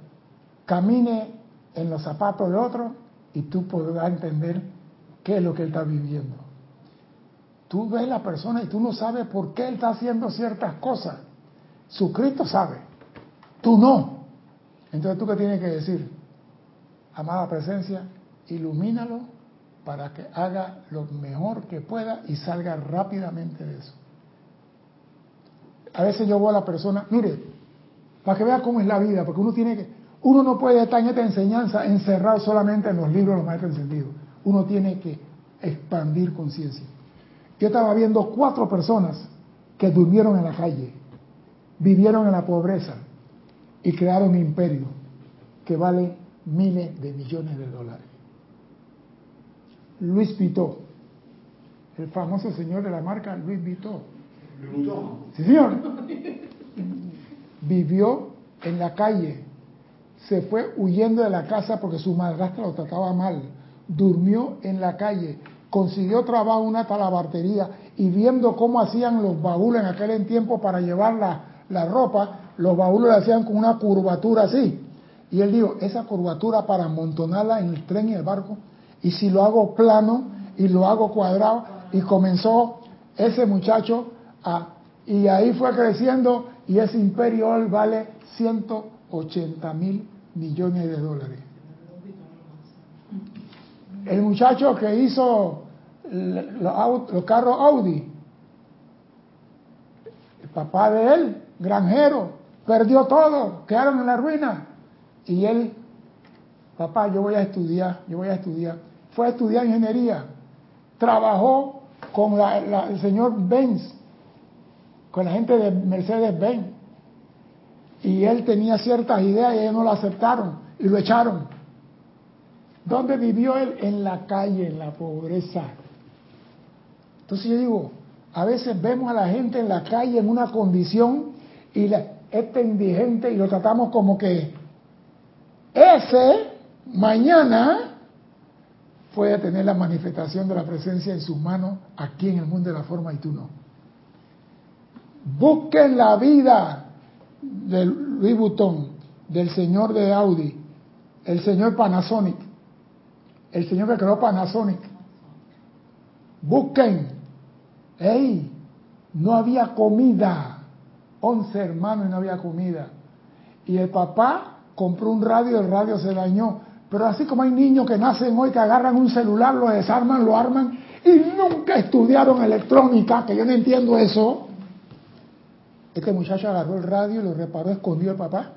camine en los zapatos de otro y tú podrás entender qué es lo que él está viviendo. Tú ves la persona y tú no sabes por qué él está haciendo ciertas cosas. Su Cristo sabe, tú no. Entonces tú qué tienes que decir, amada presencia, ilumínalo para que haga lo mejor que pueda y salga rápidamente de eso. A veces yo voy a la persona, mire, para que vea cómo es la vida, porque uno tiene que, uno no puede estar en esta enseñanza encerrado solamente en los libros de los maestros encendidos. Uno tiene que expandir conciencia. Yo estaba viendo cuatro personas que durmieron en la calle, vivieron en la pobreza y crearon un imperio que vale miles de millones de dólares. Luis Pitó, el famoso señor de la marca Luis Pitó, Sí, señor. Vivió en la calle, se fue huyendo de la casa porque su madrastra lo trataba mal, durmió en la calle, consiguió trabajo en una talabartería y viendo cómo hacían los baúles en aquel tiempo para llevar la, la ropa, los baúles lo hacían con una curvatura así. Y él dijo, esa curvatura para amontonarla en el tren y el barco, y si lo hago plano y lo hago cuadrado, y comenzó ese muchacho y ahí fue creciendo y ese imperio hoy vale 180 mil millones de dólares. El muchacho que hizo los, carros Audi, el papá de él, granjero, perdió todo, quedaron en la ruina. Y él, papá, yo voy a estudiar, yo voy a estudiar. Fue a estudiar ingeniería, trabajó con el señor Benz, con la gente de Mercedes-Benz. Y él tenía ciertas ideas y ellos no lo aceptaron y lo echaron. ¿Dónde vivió él? En la calle, en la pobreza. Entonces yo digo, a veces vemos a la gente en la calle en una condición y este indigente y lo tratamos como que ese mañana puede tener la manifestación de la presencia en sus manos aquí en el mundo de la forma y tú no. Busquen la vida de Louis Vuitton, del señor de Audi, el señor Panasonic, el señor que creó Panasonic. Busquen. ¡Ey! No había comida. Once hermanos y no había comida. Y el papá compró un radio, el radio se dañó. Pero así como hay niños que nacen hoy que agarran un celular, lo desarman, lo arman y nunca estudiaron electrónica, que yo no entiendo eso. Este muchacho agarró el radio y lo reparó, escondió el papá.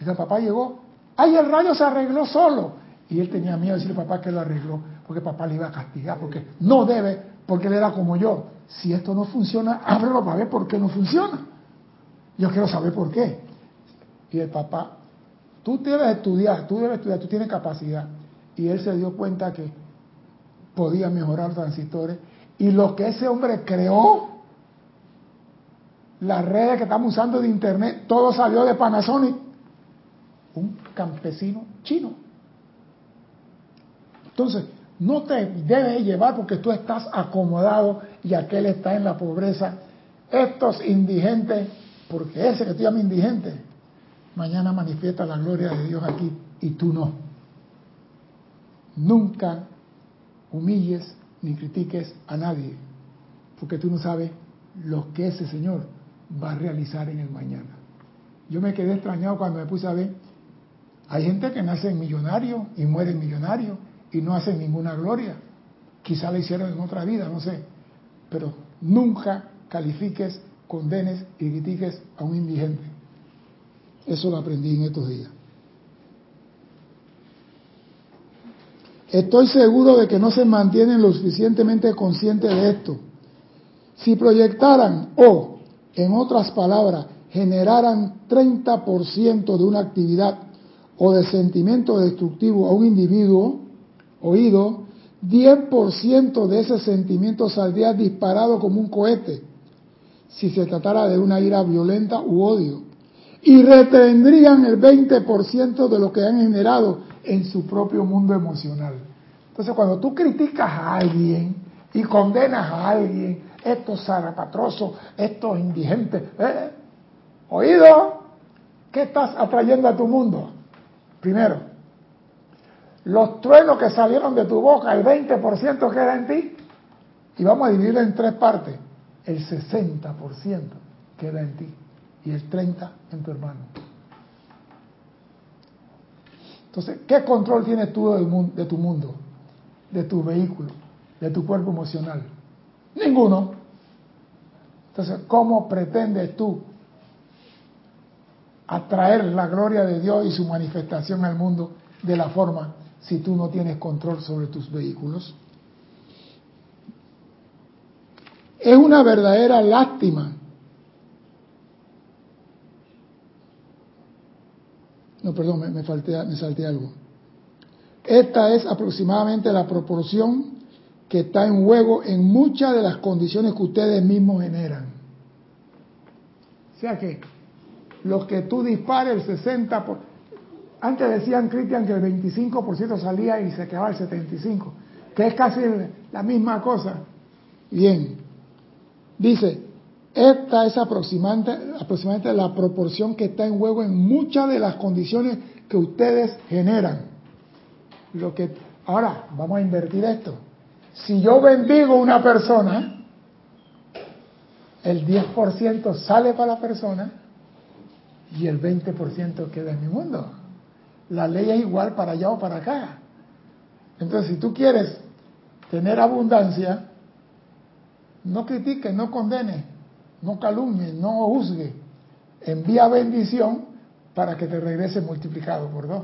Y el papá llegó, ¡ay, el radio se arregló solo! Y él tenía miedo de decirle al papá que lo arregló, porque papá le iba a castigar, porque no debe, porque él era como yo. Si esto no funciona, ábrelo para ver por qué no funciona. Yo quiero saber por qué. Y el papá, tú debes estudiar, tú debes estudiar, tú tienes capacidad. Y él se dio cuenta que podía mejorar transistores. Y lo que ese hombre creó, las redes que estamos usando de internet, todo salió de Panasonic, un campesino chino. Entonces, no te debes llevar porque tú estás acomodado y aquel está en la pobreza. Estos indigentes, porque ese que tú llamas indigente, mañana manifiesta la gloria de Dios aquí y tú no. Nunca humilles ni critiques a nadie, porque tú no sabes lo que ese Señor va a realizar en el mañana. Yo me quedé extrañado cuando me puse a ver, hay gente que nace millonario y muere millonario y no hacen ninguna gloria. Quizá la hicieron en otra vida, no sé. Pero nunca califiques, condenes y critiques a un indigente. Eso lo aprendí en estos días. Estoy seguro de que no se mantienen lo suficientemente conscientes de esto. Si proyectaran o, en otras palabras, generaran 30% de una actividad o de sentimiento destructivo a un individuo, oído, 10% de ese sentimiento saldría disparado como un cohete si se tratara de una ira violenta u odio. Y retendrían el 20% de lo que han generado en su propio mundo emocional. Entonces, cuando tú criticas a alguien y condenas a alguien, estos zarapatrosos, estos indigentes, ¿eh? oído, ¿qué estás atrayendo a tu mundo? Primero, los truenos que salieron de tu boca, el 20% queda en ti, y vamos a dividirlo en tres partes. El 60% queda en ti y el 30% en tu hermano. Entonces, ¿qué control tienes tú de tu mundo, de tu vehículo, de tu cuerpo emocional? Ninguno. Entonces, ¿cómo pretendes tú atraer la gloria de Dios y su manifestación al mundo de la forma si tú no tienes control sobre tus vehículos? Es una verdadera lástima. No, perdón, me, falté, me salté algo. Esta es aproximadamente la proporción que está en juego en muchas de las condiciones que ustedes mismos generan. O sea que los que tú dispares, el 60%, por, antes decían, Cristian, que el 25% salía y se quedaba el 75%, que es casi la misma cosa. Bien, dice, esta es aproximadamente, aproximadamente la proporción que está en juego en muchas de las condiciones que ustedes generan. Lo que, ahora, vamos a invertir esto. Si yo bendigo una persona, el 10% sale para la persona y el 20% queda en mi mundo. La ley es igual para allá o para acá. Entonces, si tú quieres tener abundancia, no critique, no condene, no calumnie, no juzgue. Envía bendición para que te regrese multiplicado por dos.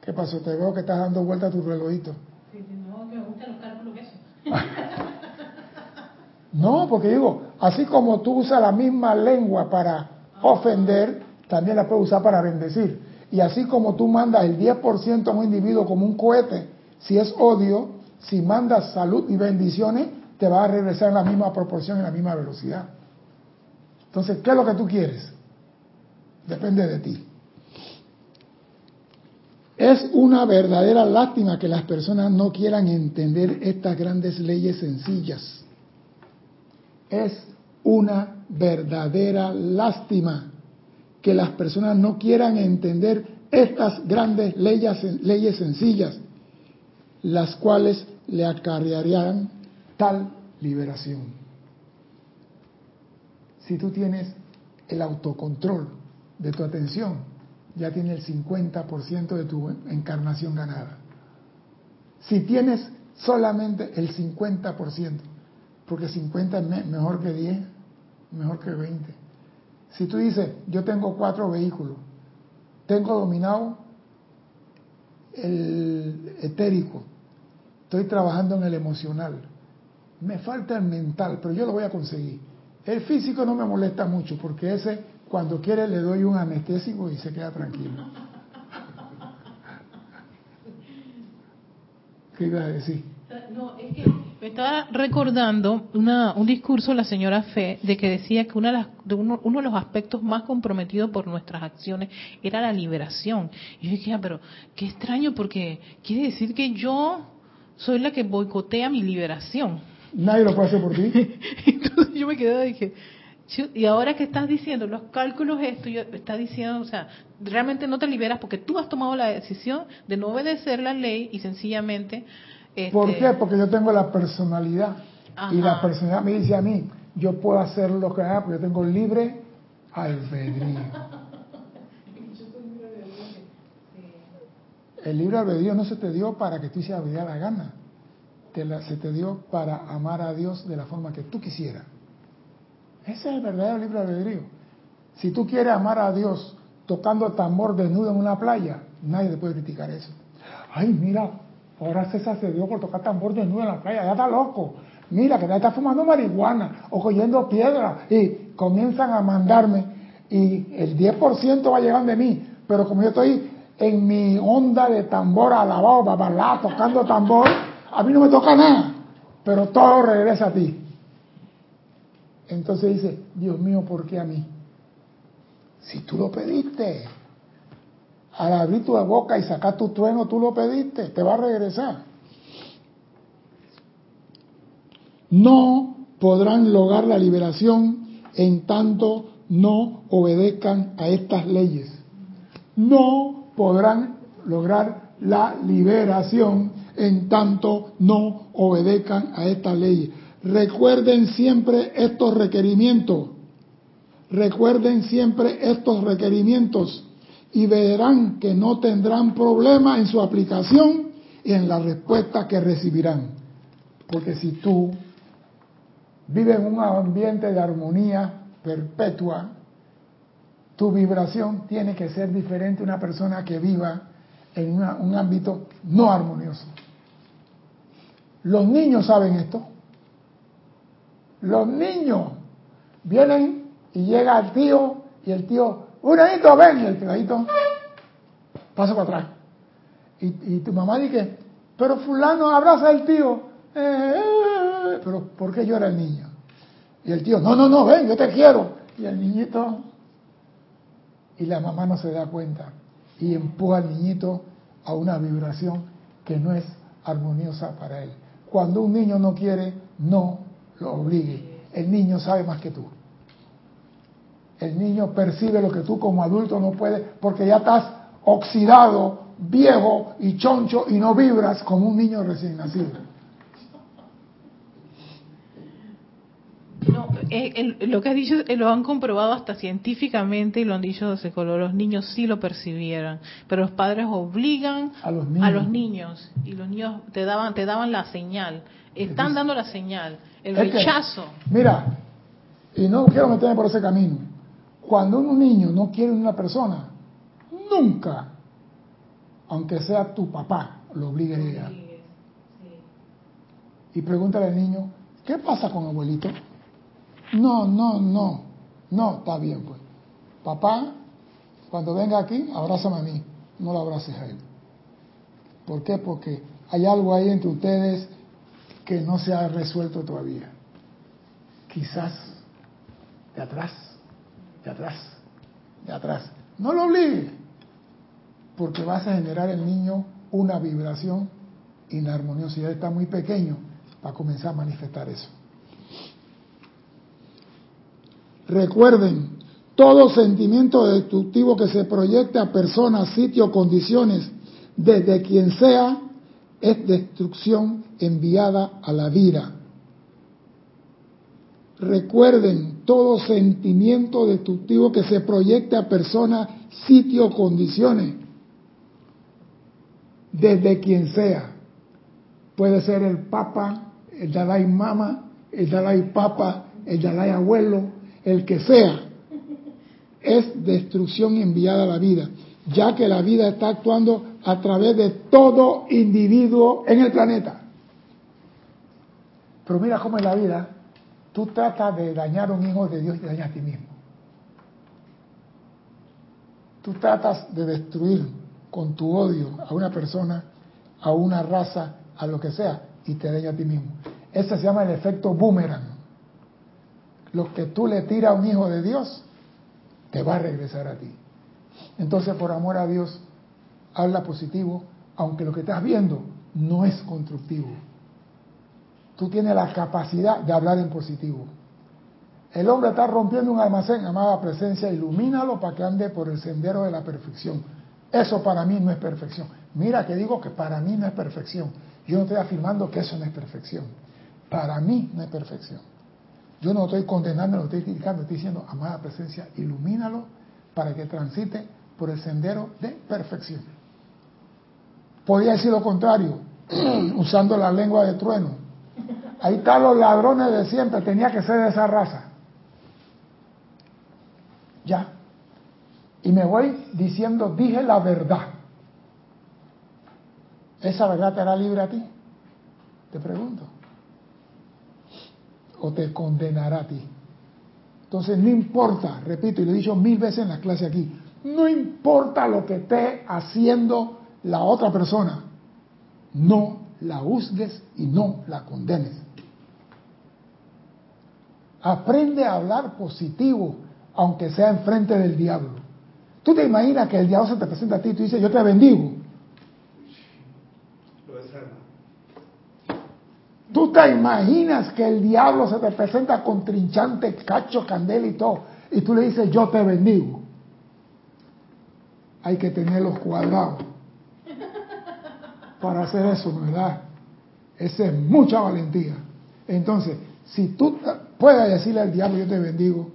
¿Qué pasó? Te veo que estás dando vuelta a tu relojito. Sí, sí, no, que me gustan los cálculos eso. no, porque digo, así como tú usas la misma lengua para ofender, también la puedes usar para bendecir. Y así como tú mandas el 10% a un individuo como un cohete, si es odio, si mandas salud y bendiciones, te va a regresar en la misma proporción, en la misma velocidad. Entonces, ¿qué es lo que tú quieres? Depende de ti. Es una verdadera lástima que las personas no quieran entender estas grandes leyes sencillas. Es una verdadera lástima que las personas no quieran entender estas grandes leyes, leyes sencillas, las cuales le acarrearían tal liberación. Si tú tienes el autocontrol de tu atención, ya tienes el 50% de tu encarnación ganada. Si tienes solamente el 50%, porque 50 es mejor que 10, mejor que 20. Si tú dices, yo tengo cuatro vehículos, tengo dominado el etérico, estoy trabajando en el emocional, me falta el mental, pero yo lo voy a conseguir. El físico no me molesta mucho porque ese cuando quiere le doy un anestésico y se queda tranquilo. ¿Qué iba a decir? No, es que Me estaba recordando una, un discurso de la señora Fe de que decía que una de las, de uno, uno de los aspectos más comprometidos por nuestras acciones era la liberación. Y yo dije, pero qué extraño porque quiere decir que yo soy la que boicotea mi liberación. Nadie lo puede hacer por ti. Entonces yo me quedé y dije, "Chu, y ahora que estás diciendo los cálculos esto, yo está diciendo, o sea, realmente no te liberas porque tú has tomado la decisión de no obedecer la ley y sencillamente este, ¿Por qué? Porque yo tengo la personalidad. Y la personalidad me dice a mí, yo puedo hacer lo que haga porque yo tengo libre albedrío. El libre albedrío no se te dio para que tú hicieras diera la gana. Te se te dio para amar a Dios de la forma que tú quisieras. Ese es el verdadero libre albedrío. Si tú quieres amar a Dios tocando tambor desnudo en una playa, nadie te puede criticar eso. Ay, mira, ahora César se dio por tocar tambor desnudo en la playa, ya está loco. Mira, que ya está fumando marihuana o cogiendo piedra y comienzan a mandarme y el 10% va llegando de mí, pero como yo estoy en mi onda de tambor alabado, babalá, tocando tambor, a mí no me toca nada, pero todo regresa a ti. Entonces dice, Dios mío, ¿por qué a mí? Si tú lo pediste, al abrir tu boca y sacar tu trueno, tú lo pediste, te va a regresar. No podrán lograr la liberación en tanto no obedezcan a estas leyes. No podrán lograr la liberación en tanto no obedezcan a estas leyes. Recuerden siempre estos requerimientos. Recuerden siempre estos requerimientos y verán que no tendrán problema en su aplicación y en la respuesta que recibirán. Porque si tú vives en un ambiente de armonía perpetua, tu vibración tiene que ser diferente a una persona que viva en un ámbito no armonioso. Los niños saben esto. Los niños vienen y llega el tío y el tío, un hijito, ven, y el pegadito pasa para atrás. Y, tu mamá dice, pero fulano abraza al tío. Eh, eh, pero ¿por qué llora el niño? Y el tío, no, no, no, ven, yo te quiero. Y el niñito, y la mamá no se da cuenta. Y empuja al niñito a una vibración que no es armoniosa para él. Cuando un niño no quiere, no lo obligue. El niño sabe más que tú. El niño percibe lo que tú como adulto no puedes porque ya estás oxidado, viejo y choncho y no vibras como un niño recién nacido. No, eh, el- lo que has dicho eh, lo han comprobado hasta científicamente y lo han dicho de ese color. Los niños sí lo percibieran, pero los padres obligan A los niños. a los niños y los niños te daban te daban la señal. Están dando la señal, el que, rechazo. mira, y no quiero meterme por ese camino. Cuando un niño no quiere una persona, nunca, aunque sea tu papá, lo obligaría. Y pregúntale al niño, ¿qué pasa con abuelito? No, no, no, no, está bien pues. Papá, cuando venga aquí, abrázame a mí, no lo abraces a él. ¿Por qué? Porque hay algo ahí entre ustedes que no se ha resuelto todavía. Quizás de atrás, de atrás, de atrás. No lo obligue, porque vas a generar en el niño una vibración inarmoniosa. Ya está muy pequeño para comenzar a manifestar eso. Recuerden, todo sentimiento destructivo que se proyecte a personas, sitios, condiciones, desde quien sea, es destrucción enviada a la vida. Recuerden, todo sentimiento destructivo que se proyecte a personas, sitios, condiciones, desde quien sea. Puede ser el Papa, el Dalai Mama, el Dalai Papa, el Dalai Abuelo, el que sea. Es destrucción enviada a la vida, ya que la vida está actuando a través de todo individuo en el planeta. Pero mira cómo es la vida. Tú tratas de dañar a un hijo de Dios y te dañas a ti mismo. Tú tratas de destruir con tu odio a una persona, a una raza, a lo que sea, y te daña a ti mismo. Ese se llama el efecto boomerang. Lo que tú le tiras a un hijo de Dios, te va a regresar a ti. Entonces, por amor a Dios, habla positivo, aunque lo que estás viendo no es constructivo. Tú tienes la capacidad de hablar en positivo. El hombre está rompiendo un almacén, amada presencia, ilumínalo para que ande por el sendero de la perfección. Eso para mí no es perfección. Mira que digo que para mí no es perfección. Yo no estoy afirmando que eso no es perfección. Para mí no es perfección. Yo no estoy condenando, no estoy criticando, estoy diciendo, amada presencia, ilumínalo para que transite por el sendero de perfección. Podría decir lo contrario, usando la lengua de trueno. Ahí están los ladrones de siempre, tenía que ser de esa raza. Ya. Y me voy diciendo, dije la verdad. ¿Esa verdad te hará libre a ti? Te pregunto. ¿O te condenará a ti? Entonces no importa, repito, y lo he dicho mil veces en la clase aquí, no importa lo que esté haciendo la otra persona, no la juzgues y no la condenes. Aprende a hablar positivo, aunque sea enfrente del diablo. Tú te imaginas que el diablo se te presenta a ti y tú dices, yo te bendigo. Tú te imaginas que el diablo se te presenta con trinchante, cacho, candela y todo, y tú le dices, yo te bendigo. Hay que tenerlos cuadrados para hacer eso, ¿verdad? Esa es mucha valentía. Entonces, si tú puedes decirle al diablo, yo te bendigo,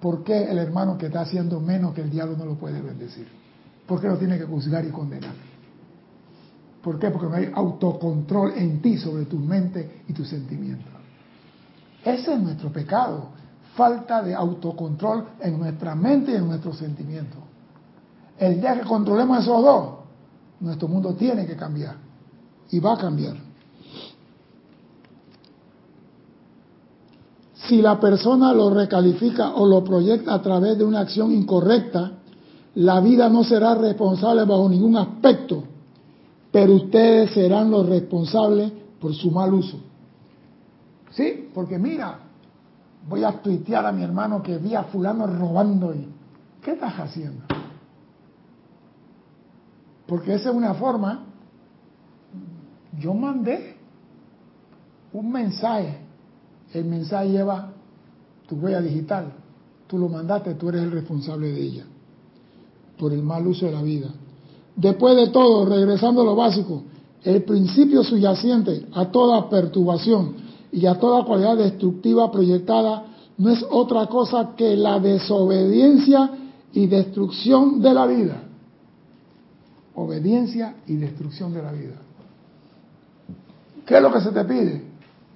¿por qué el hermano que está haciendo menos que el diablo no lo puede bendecir? ¿Por qué lo tiene que juzgar y condenar? ¿Por qué? Porque no hay autocontrol en ti sobre tu mente y tus sentimientos. Ese es nuestro pecado, falta de autocontrol en nuestra mente y en nuestros sentimientos. El día que controlemos esos dos, nuestro mundo tiene que cambiar y va a cambiar. Si la persona lo recalifica o lo proyecta a través de una acción incorrecta, la vida no será responsable bajo ningún aspecto pero ustedes serán los responsables por su mal uso. ¿Sí? Porque mira, voy a tuitear a mi hermano que vi a fulano robando y ¿qué estás haciendo? Porque esa es una forma, yo mandé un mensaje, el mensaje lleva tu huella digital, tú lo mandaste, tú eres el responsable de ella, por el mal uso de la vida. Después de todo, regresando a lo básico, el principio subyacente a toda perturbación y a toda cualidad destructiva proyectada no es otra cosa que la desobediencia y destrucción de la vida. Obediencia y destrucción de la vida. ¿Qué es lo que se te pide?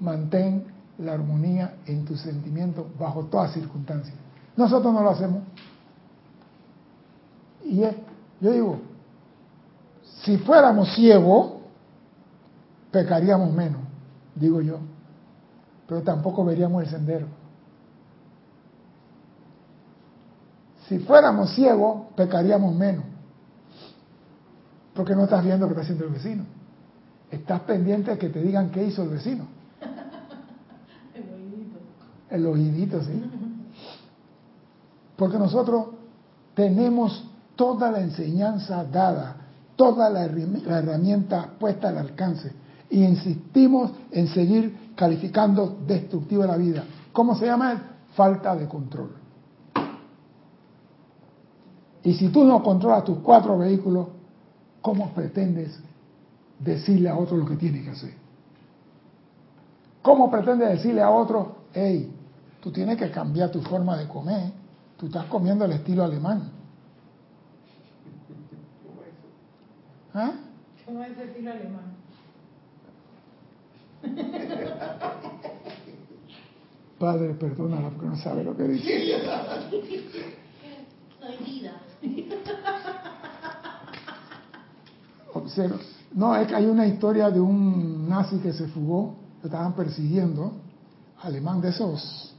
Mantén la armonía en tus sentimientos bajo todas circunstancias. Nosotros no lo hacemos. Y yo digo, si fuéramos ciegos, pecaríamos menos, digo yo, pero tampoco veríamos el sendero. Si fuéramos ciegos, pecaríamos menos, porque no estás viendo lo que está haciendo el vecino. Estás pendiente de que te digan qué hizo el vecino. El oídito. El oídito, sí. Porque nosotros tenemos toda la enseñanza dada toda la herramienta puesta al alcance y insistimos en seguir calificando destructiva la vida. ¿Cómo se llama? Falta de control. Y si tú no controlas tus cuatro vehículos, ¿cómo pretendes decirle a otro lo que tiene que hacer? ¿Cómo pretendes decirle a otro, hey, tú tienes que cambiar tu forma de comer, tú estás comiendo el estilo alemán? ¿Ah? ¿Cómo es estilo alemán? Padre, perdónala porque no sabe lo que dice. Soy vida. Observa. No, es que hay una historia de un nazi que se fugó, lo estaban persiguiendo, alemán de esos,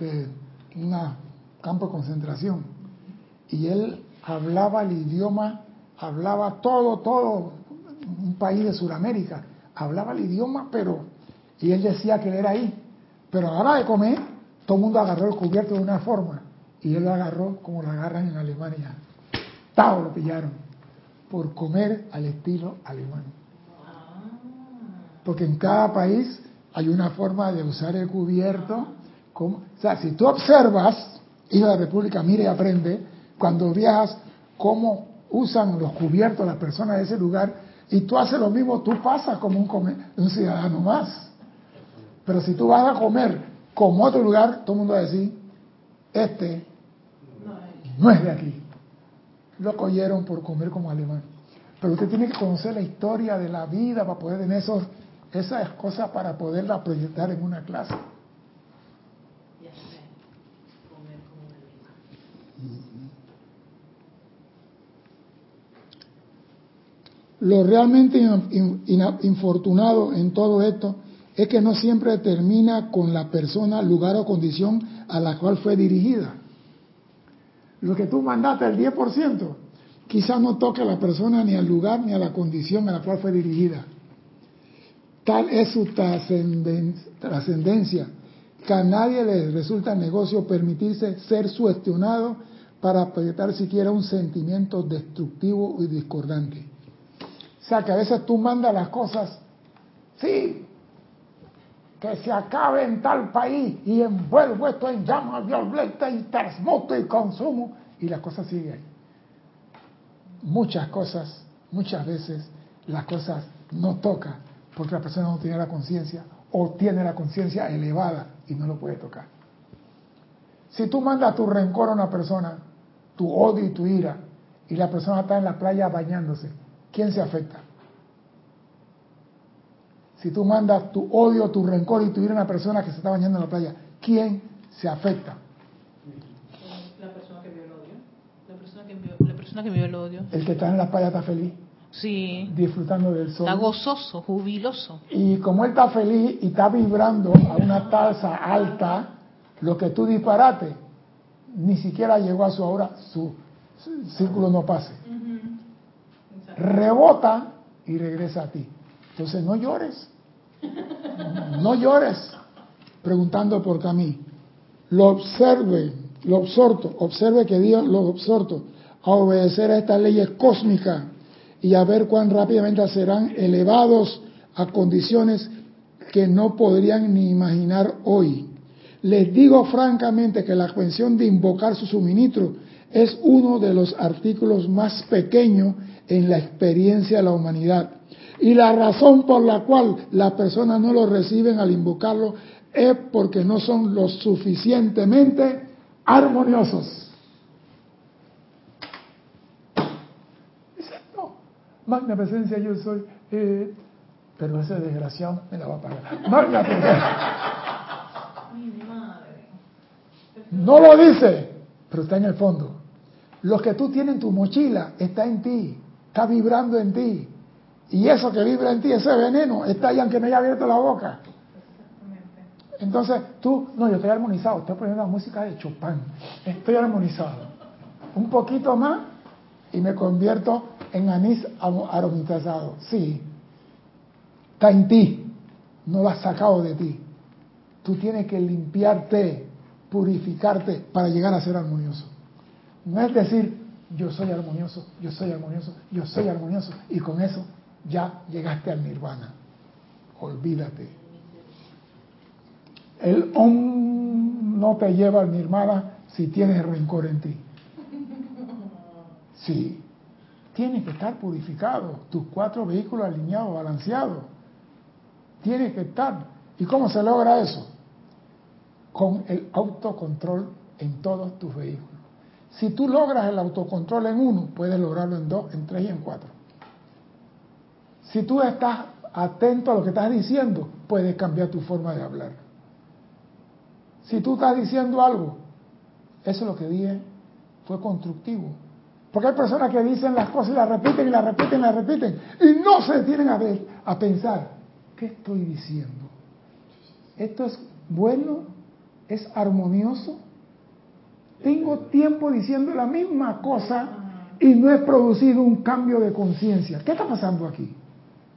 de un campo de concentración. Y él hablaba el idioma hablaba todo, todo, un país de Sudamérica, hablaba el idioma, pero Y él decía que él era ahí. Pero ahora de comer, todo el mundo agarró el cubierto de una forma. Y él lo agarró como lo agarran en Alemania. ¡Tao! Lo pillaron. Por comer al estilo alemán. Porque en cada país hay una forma de usar el cubierto. Como, o sea, si tú observas, y la República, mire y aprende, cuando viajas, cómo usan los cubiertos las personas de ese lugar, y tú haces lo mismo, tú pasas como un, un ciudadano más. Pero si tú vas a comer como otro lugar, todo el mundo va a decir, este no es de aquí. Lo cogieron por comer como alemán. Pero usted tiene que conocer la historia de la vida para poder tener esos, esas cosas para poderla proyectar en una clase. Lo realmente infortunado en todo esto es que no siempre termina con la persona, lugar o condición a la cual fue dirigida. Lo que tú mandaste, el 10%, quizás no toque a la persona ni al lugar ni a la condición a la cual fue dirigida. Tal es su trascendencia que a nadie le resulta negocio permitirse ser sugestionado para proyectar siquiera un sentimiento destructivo y discordante. O sea que a veces tú mandas las cosas, sí, que se acabe en tal país y envuelvo esto en llamas violetas y transmuto y consumo y la cosa sigue ahí. Muchas cosas, muchas veces las cosas no tocan porque la persona no tiene la conciencia o tiene la conciencia elevada y no lo puede tocar. Si tú mandas tu rencor a una persona, tu odio y tu ira, y la persona está en la playa bañándose, ¿quién se afecta? Si tú mandas tu odio, tu rencor y tu ira a una persona que se está bañando en la playa, ¿quién se afecta? La persona que vio el odio. La persona que vio, la persona que vio el odio. El que está en la playa está feliz. Sí. Disfrutando del sol. Está gozoso, jubiloso. Y como él está feliz y está vibrando a una tasa alta, lo que tú disparate, ni siquiera llegó a su hora, su, círculo no pase. Rebota y regresa a ti. Entonces no llores. No llores preguntando por mí. Lo observe, lo absorto, observe que Dios lo absorto a obedecer a estas leyes cósmicas y a ver cuán rápidamente serán elevados a condiciones que no podrían ni imaginar hoy. Les digo francamente que la cuestión de invocar su suministro es uno de los artículos más pequeños en la experiencia de la humanidad. Y la razón por la cual las personas no lo reciben al invocarlo es porque no son lo suficientemente armoniosos. No, magna presencia yo soy, eh, pero ese desgraciado me la va a pagar. Magna presencia. No lo dice, pero está en el fondo. Lo que tú tienes en tu mochila está en ti, está vibrando en ti. Y eso que vibra en ti, ese veneno, está ahí aunque me haya abierto la boca. Entonces tú, no, yo estoy armonizado, estoy poniendo la música de Chopin, estoy armonizado. Un poquito más y me convierto en anís aromatizado. Sí, está en ti, no lo has sacado de ti. Tú tienes que limpiarte, purificarte para llegar a ser armonioso. No es decir, yo soy armonioso, yo soy armonioso, yo soy armonioso, y con eso ya llegaste al nirvana. Olvídate. El om no te lleva al nirvana si tienes rencor en ti. Sí, tienes que estar purificado, tus cuatro vehículos alineados, balanceados. Tienes que estar. ¿Y cómo se logra eso? Con el autocontrol en todos tus vehículos. Si tú logras el autocontrol en uno, puedes lograrlo en dos, en tres y en cuatro. Si tú estás atento a lo que estás diciendo, puedes cambiar tu forma de hablar. Si tú estás diciendo algo, eso es lo que dije, fue constructivo. Porque hay personas que dicen las cosas y las repiten y las repiten y las repiten y no se detienen a, ver, a pensar, ¿qué estoy diciendo? ¿Esto es bueno? ¿Es armonioso? Tengo tiempo diciendo la misma cosa y no he producido un cambio de conciencia. ¿Qué está pasando aquí?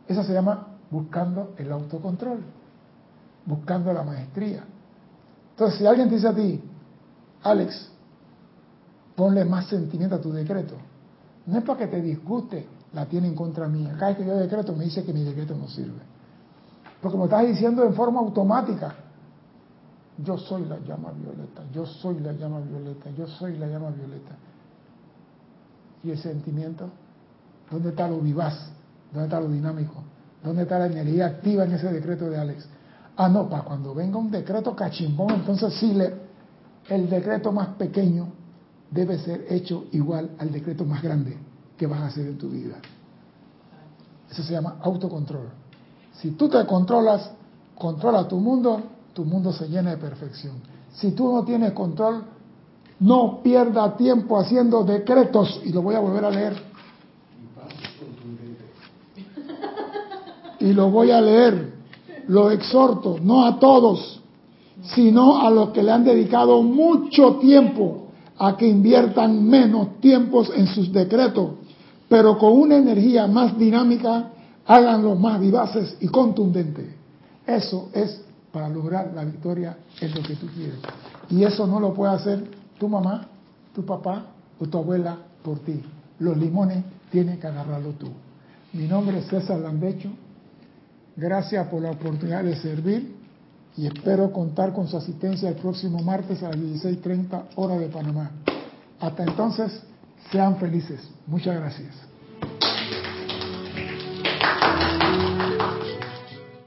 Eso se llama buscando el autocontrol. buscando la maestría. Entonces, si alguien te dice a ti, Alex, ponle más sentimiento a tu decreto, no es para que te disguste, la tiene en contra mía. Cada vez que yo decreto me dice que mi decreto no sirve. Porque me estás diciendo en forma automática, yo soy la llama violeta, yo soy la llama violeta, yo soy la llama violeta. ¿Y el sentimiento? ¿Dónde está lo vivaz? ¿Dónde está lo dinámico? ¿Dónde está la energía activa en ese decreto de Alex? Ah, no, para cuando venga un decreto cachimbón, entonces sí, le, el decreto más pequeño debe ser hecho igual al decreto más grande que vas a hacer en tu vida. Eso se llama autocontrol. Si tú te controlas, controla tu mundo, tu mundo se llena de perfección. Si tú no tienes control, no pierda tiempo haciendo decretos, y lo voy a volver a leer. Y lo voy a leer, lo exhorto, no a todos, sino a los que le han dedicado mucho tiempo a que inviertan menos tiempos en sus decretos, pero con una energía más dinámica, háganlo más vivaces y contundentes. Eso es para lograr la victoria en lo que tú quieres. Y eso no lo puede hacer tu mamá, tu papá o tu abuela por ti. Los limones tienes que agarrarlo tú. Mi nombre es César Landecho. Gracias por la oportunidad de servir y espero contar con su asistencia el próximo martes a las 16.30 hora de Panamá. Hasta entonces, sean felices. Muchas gracias.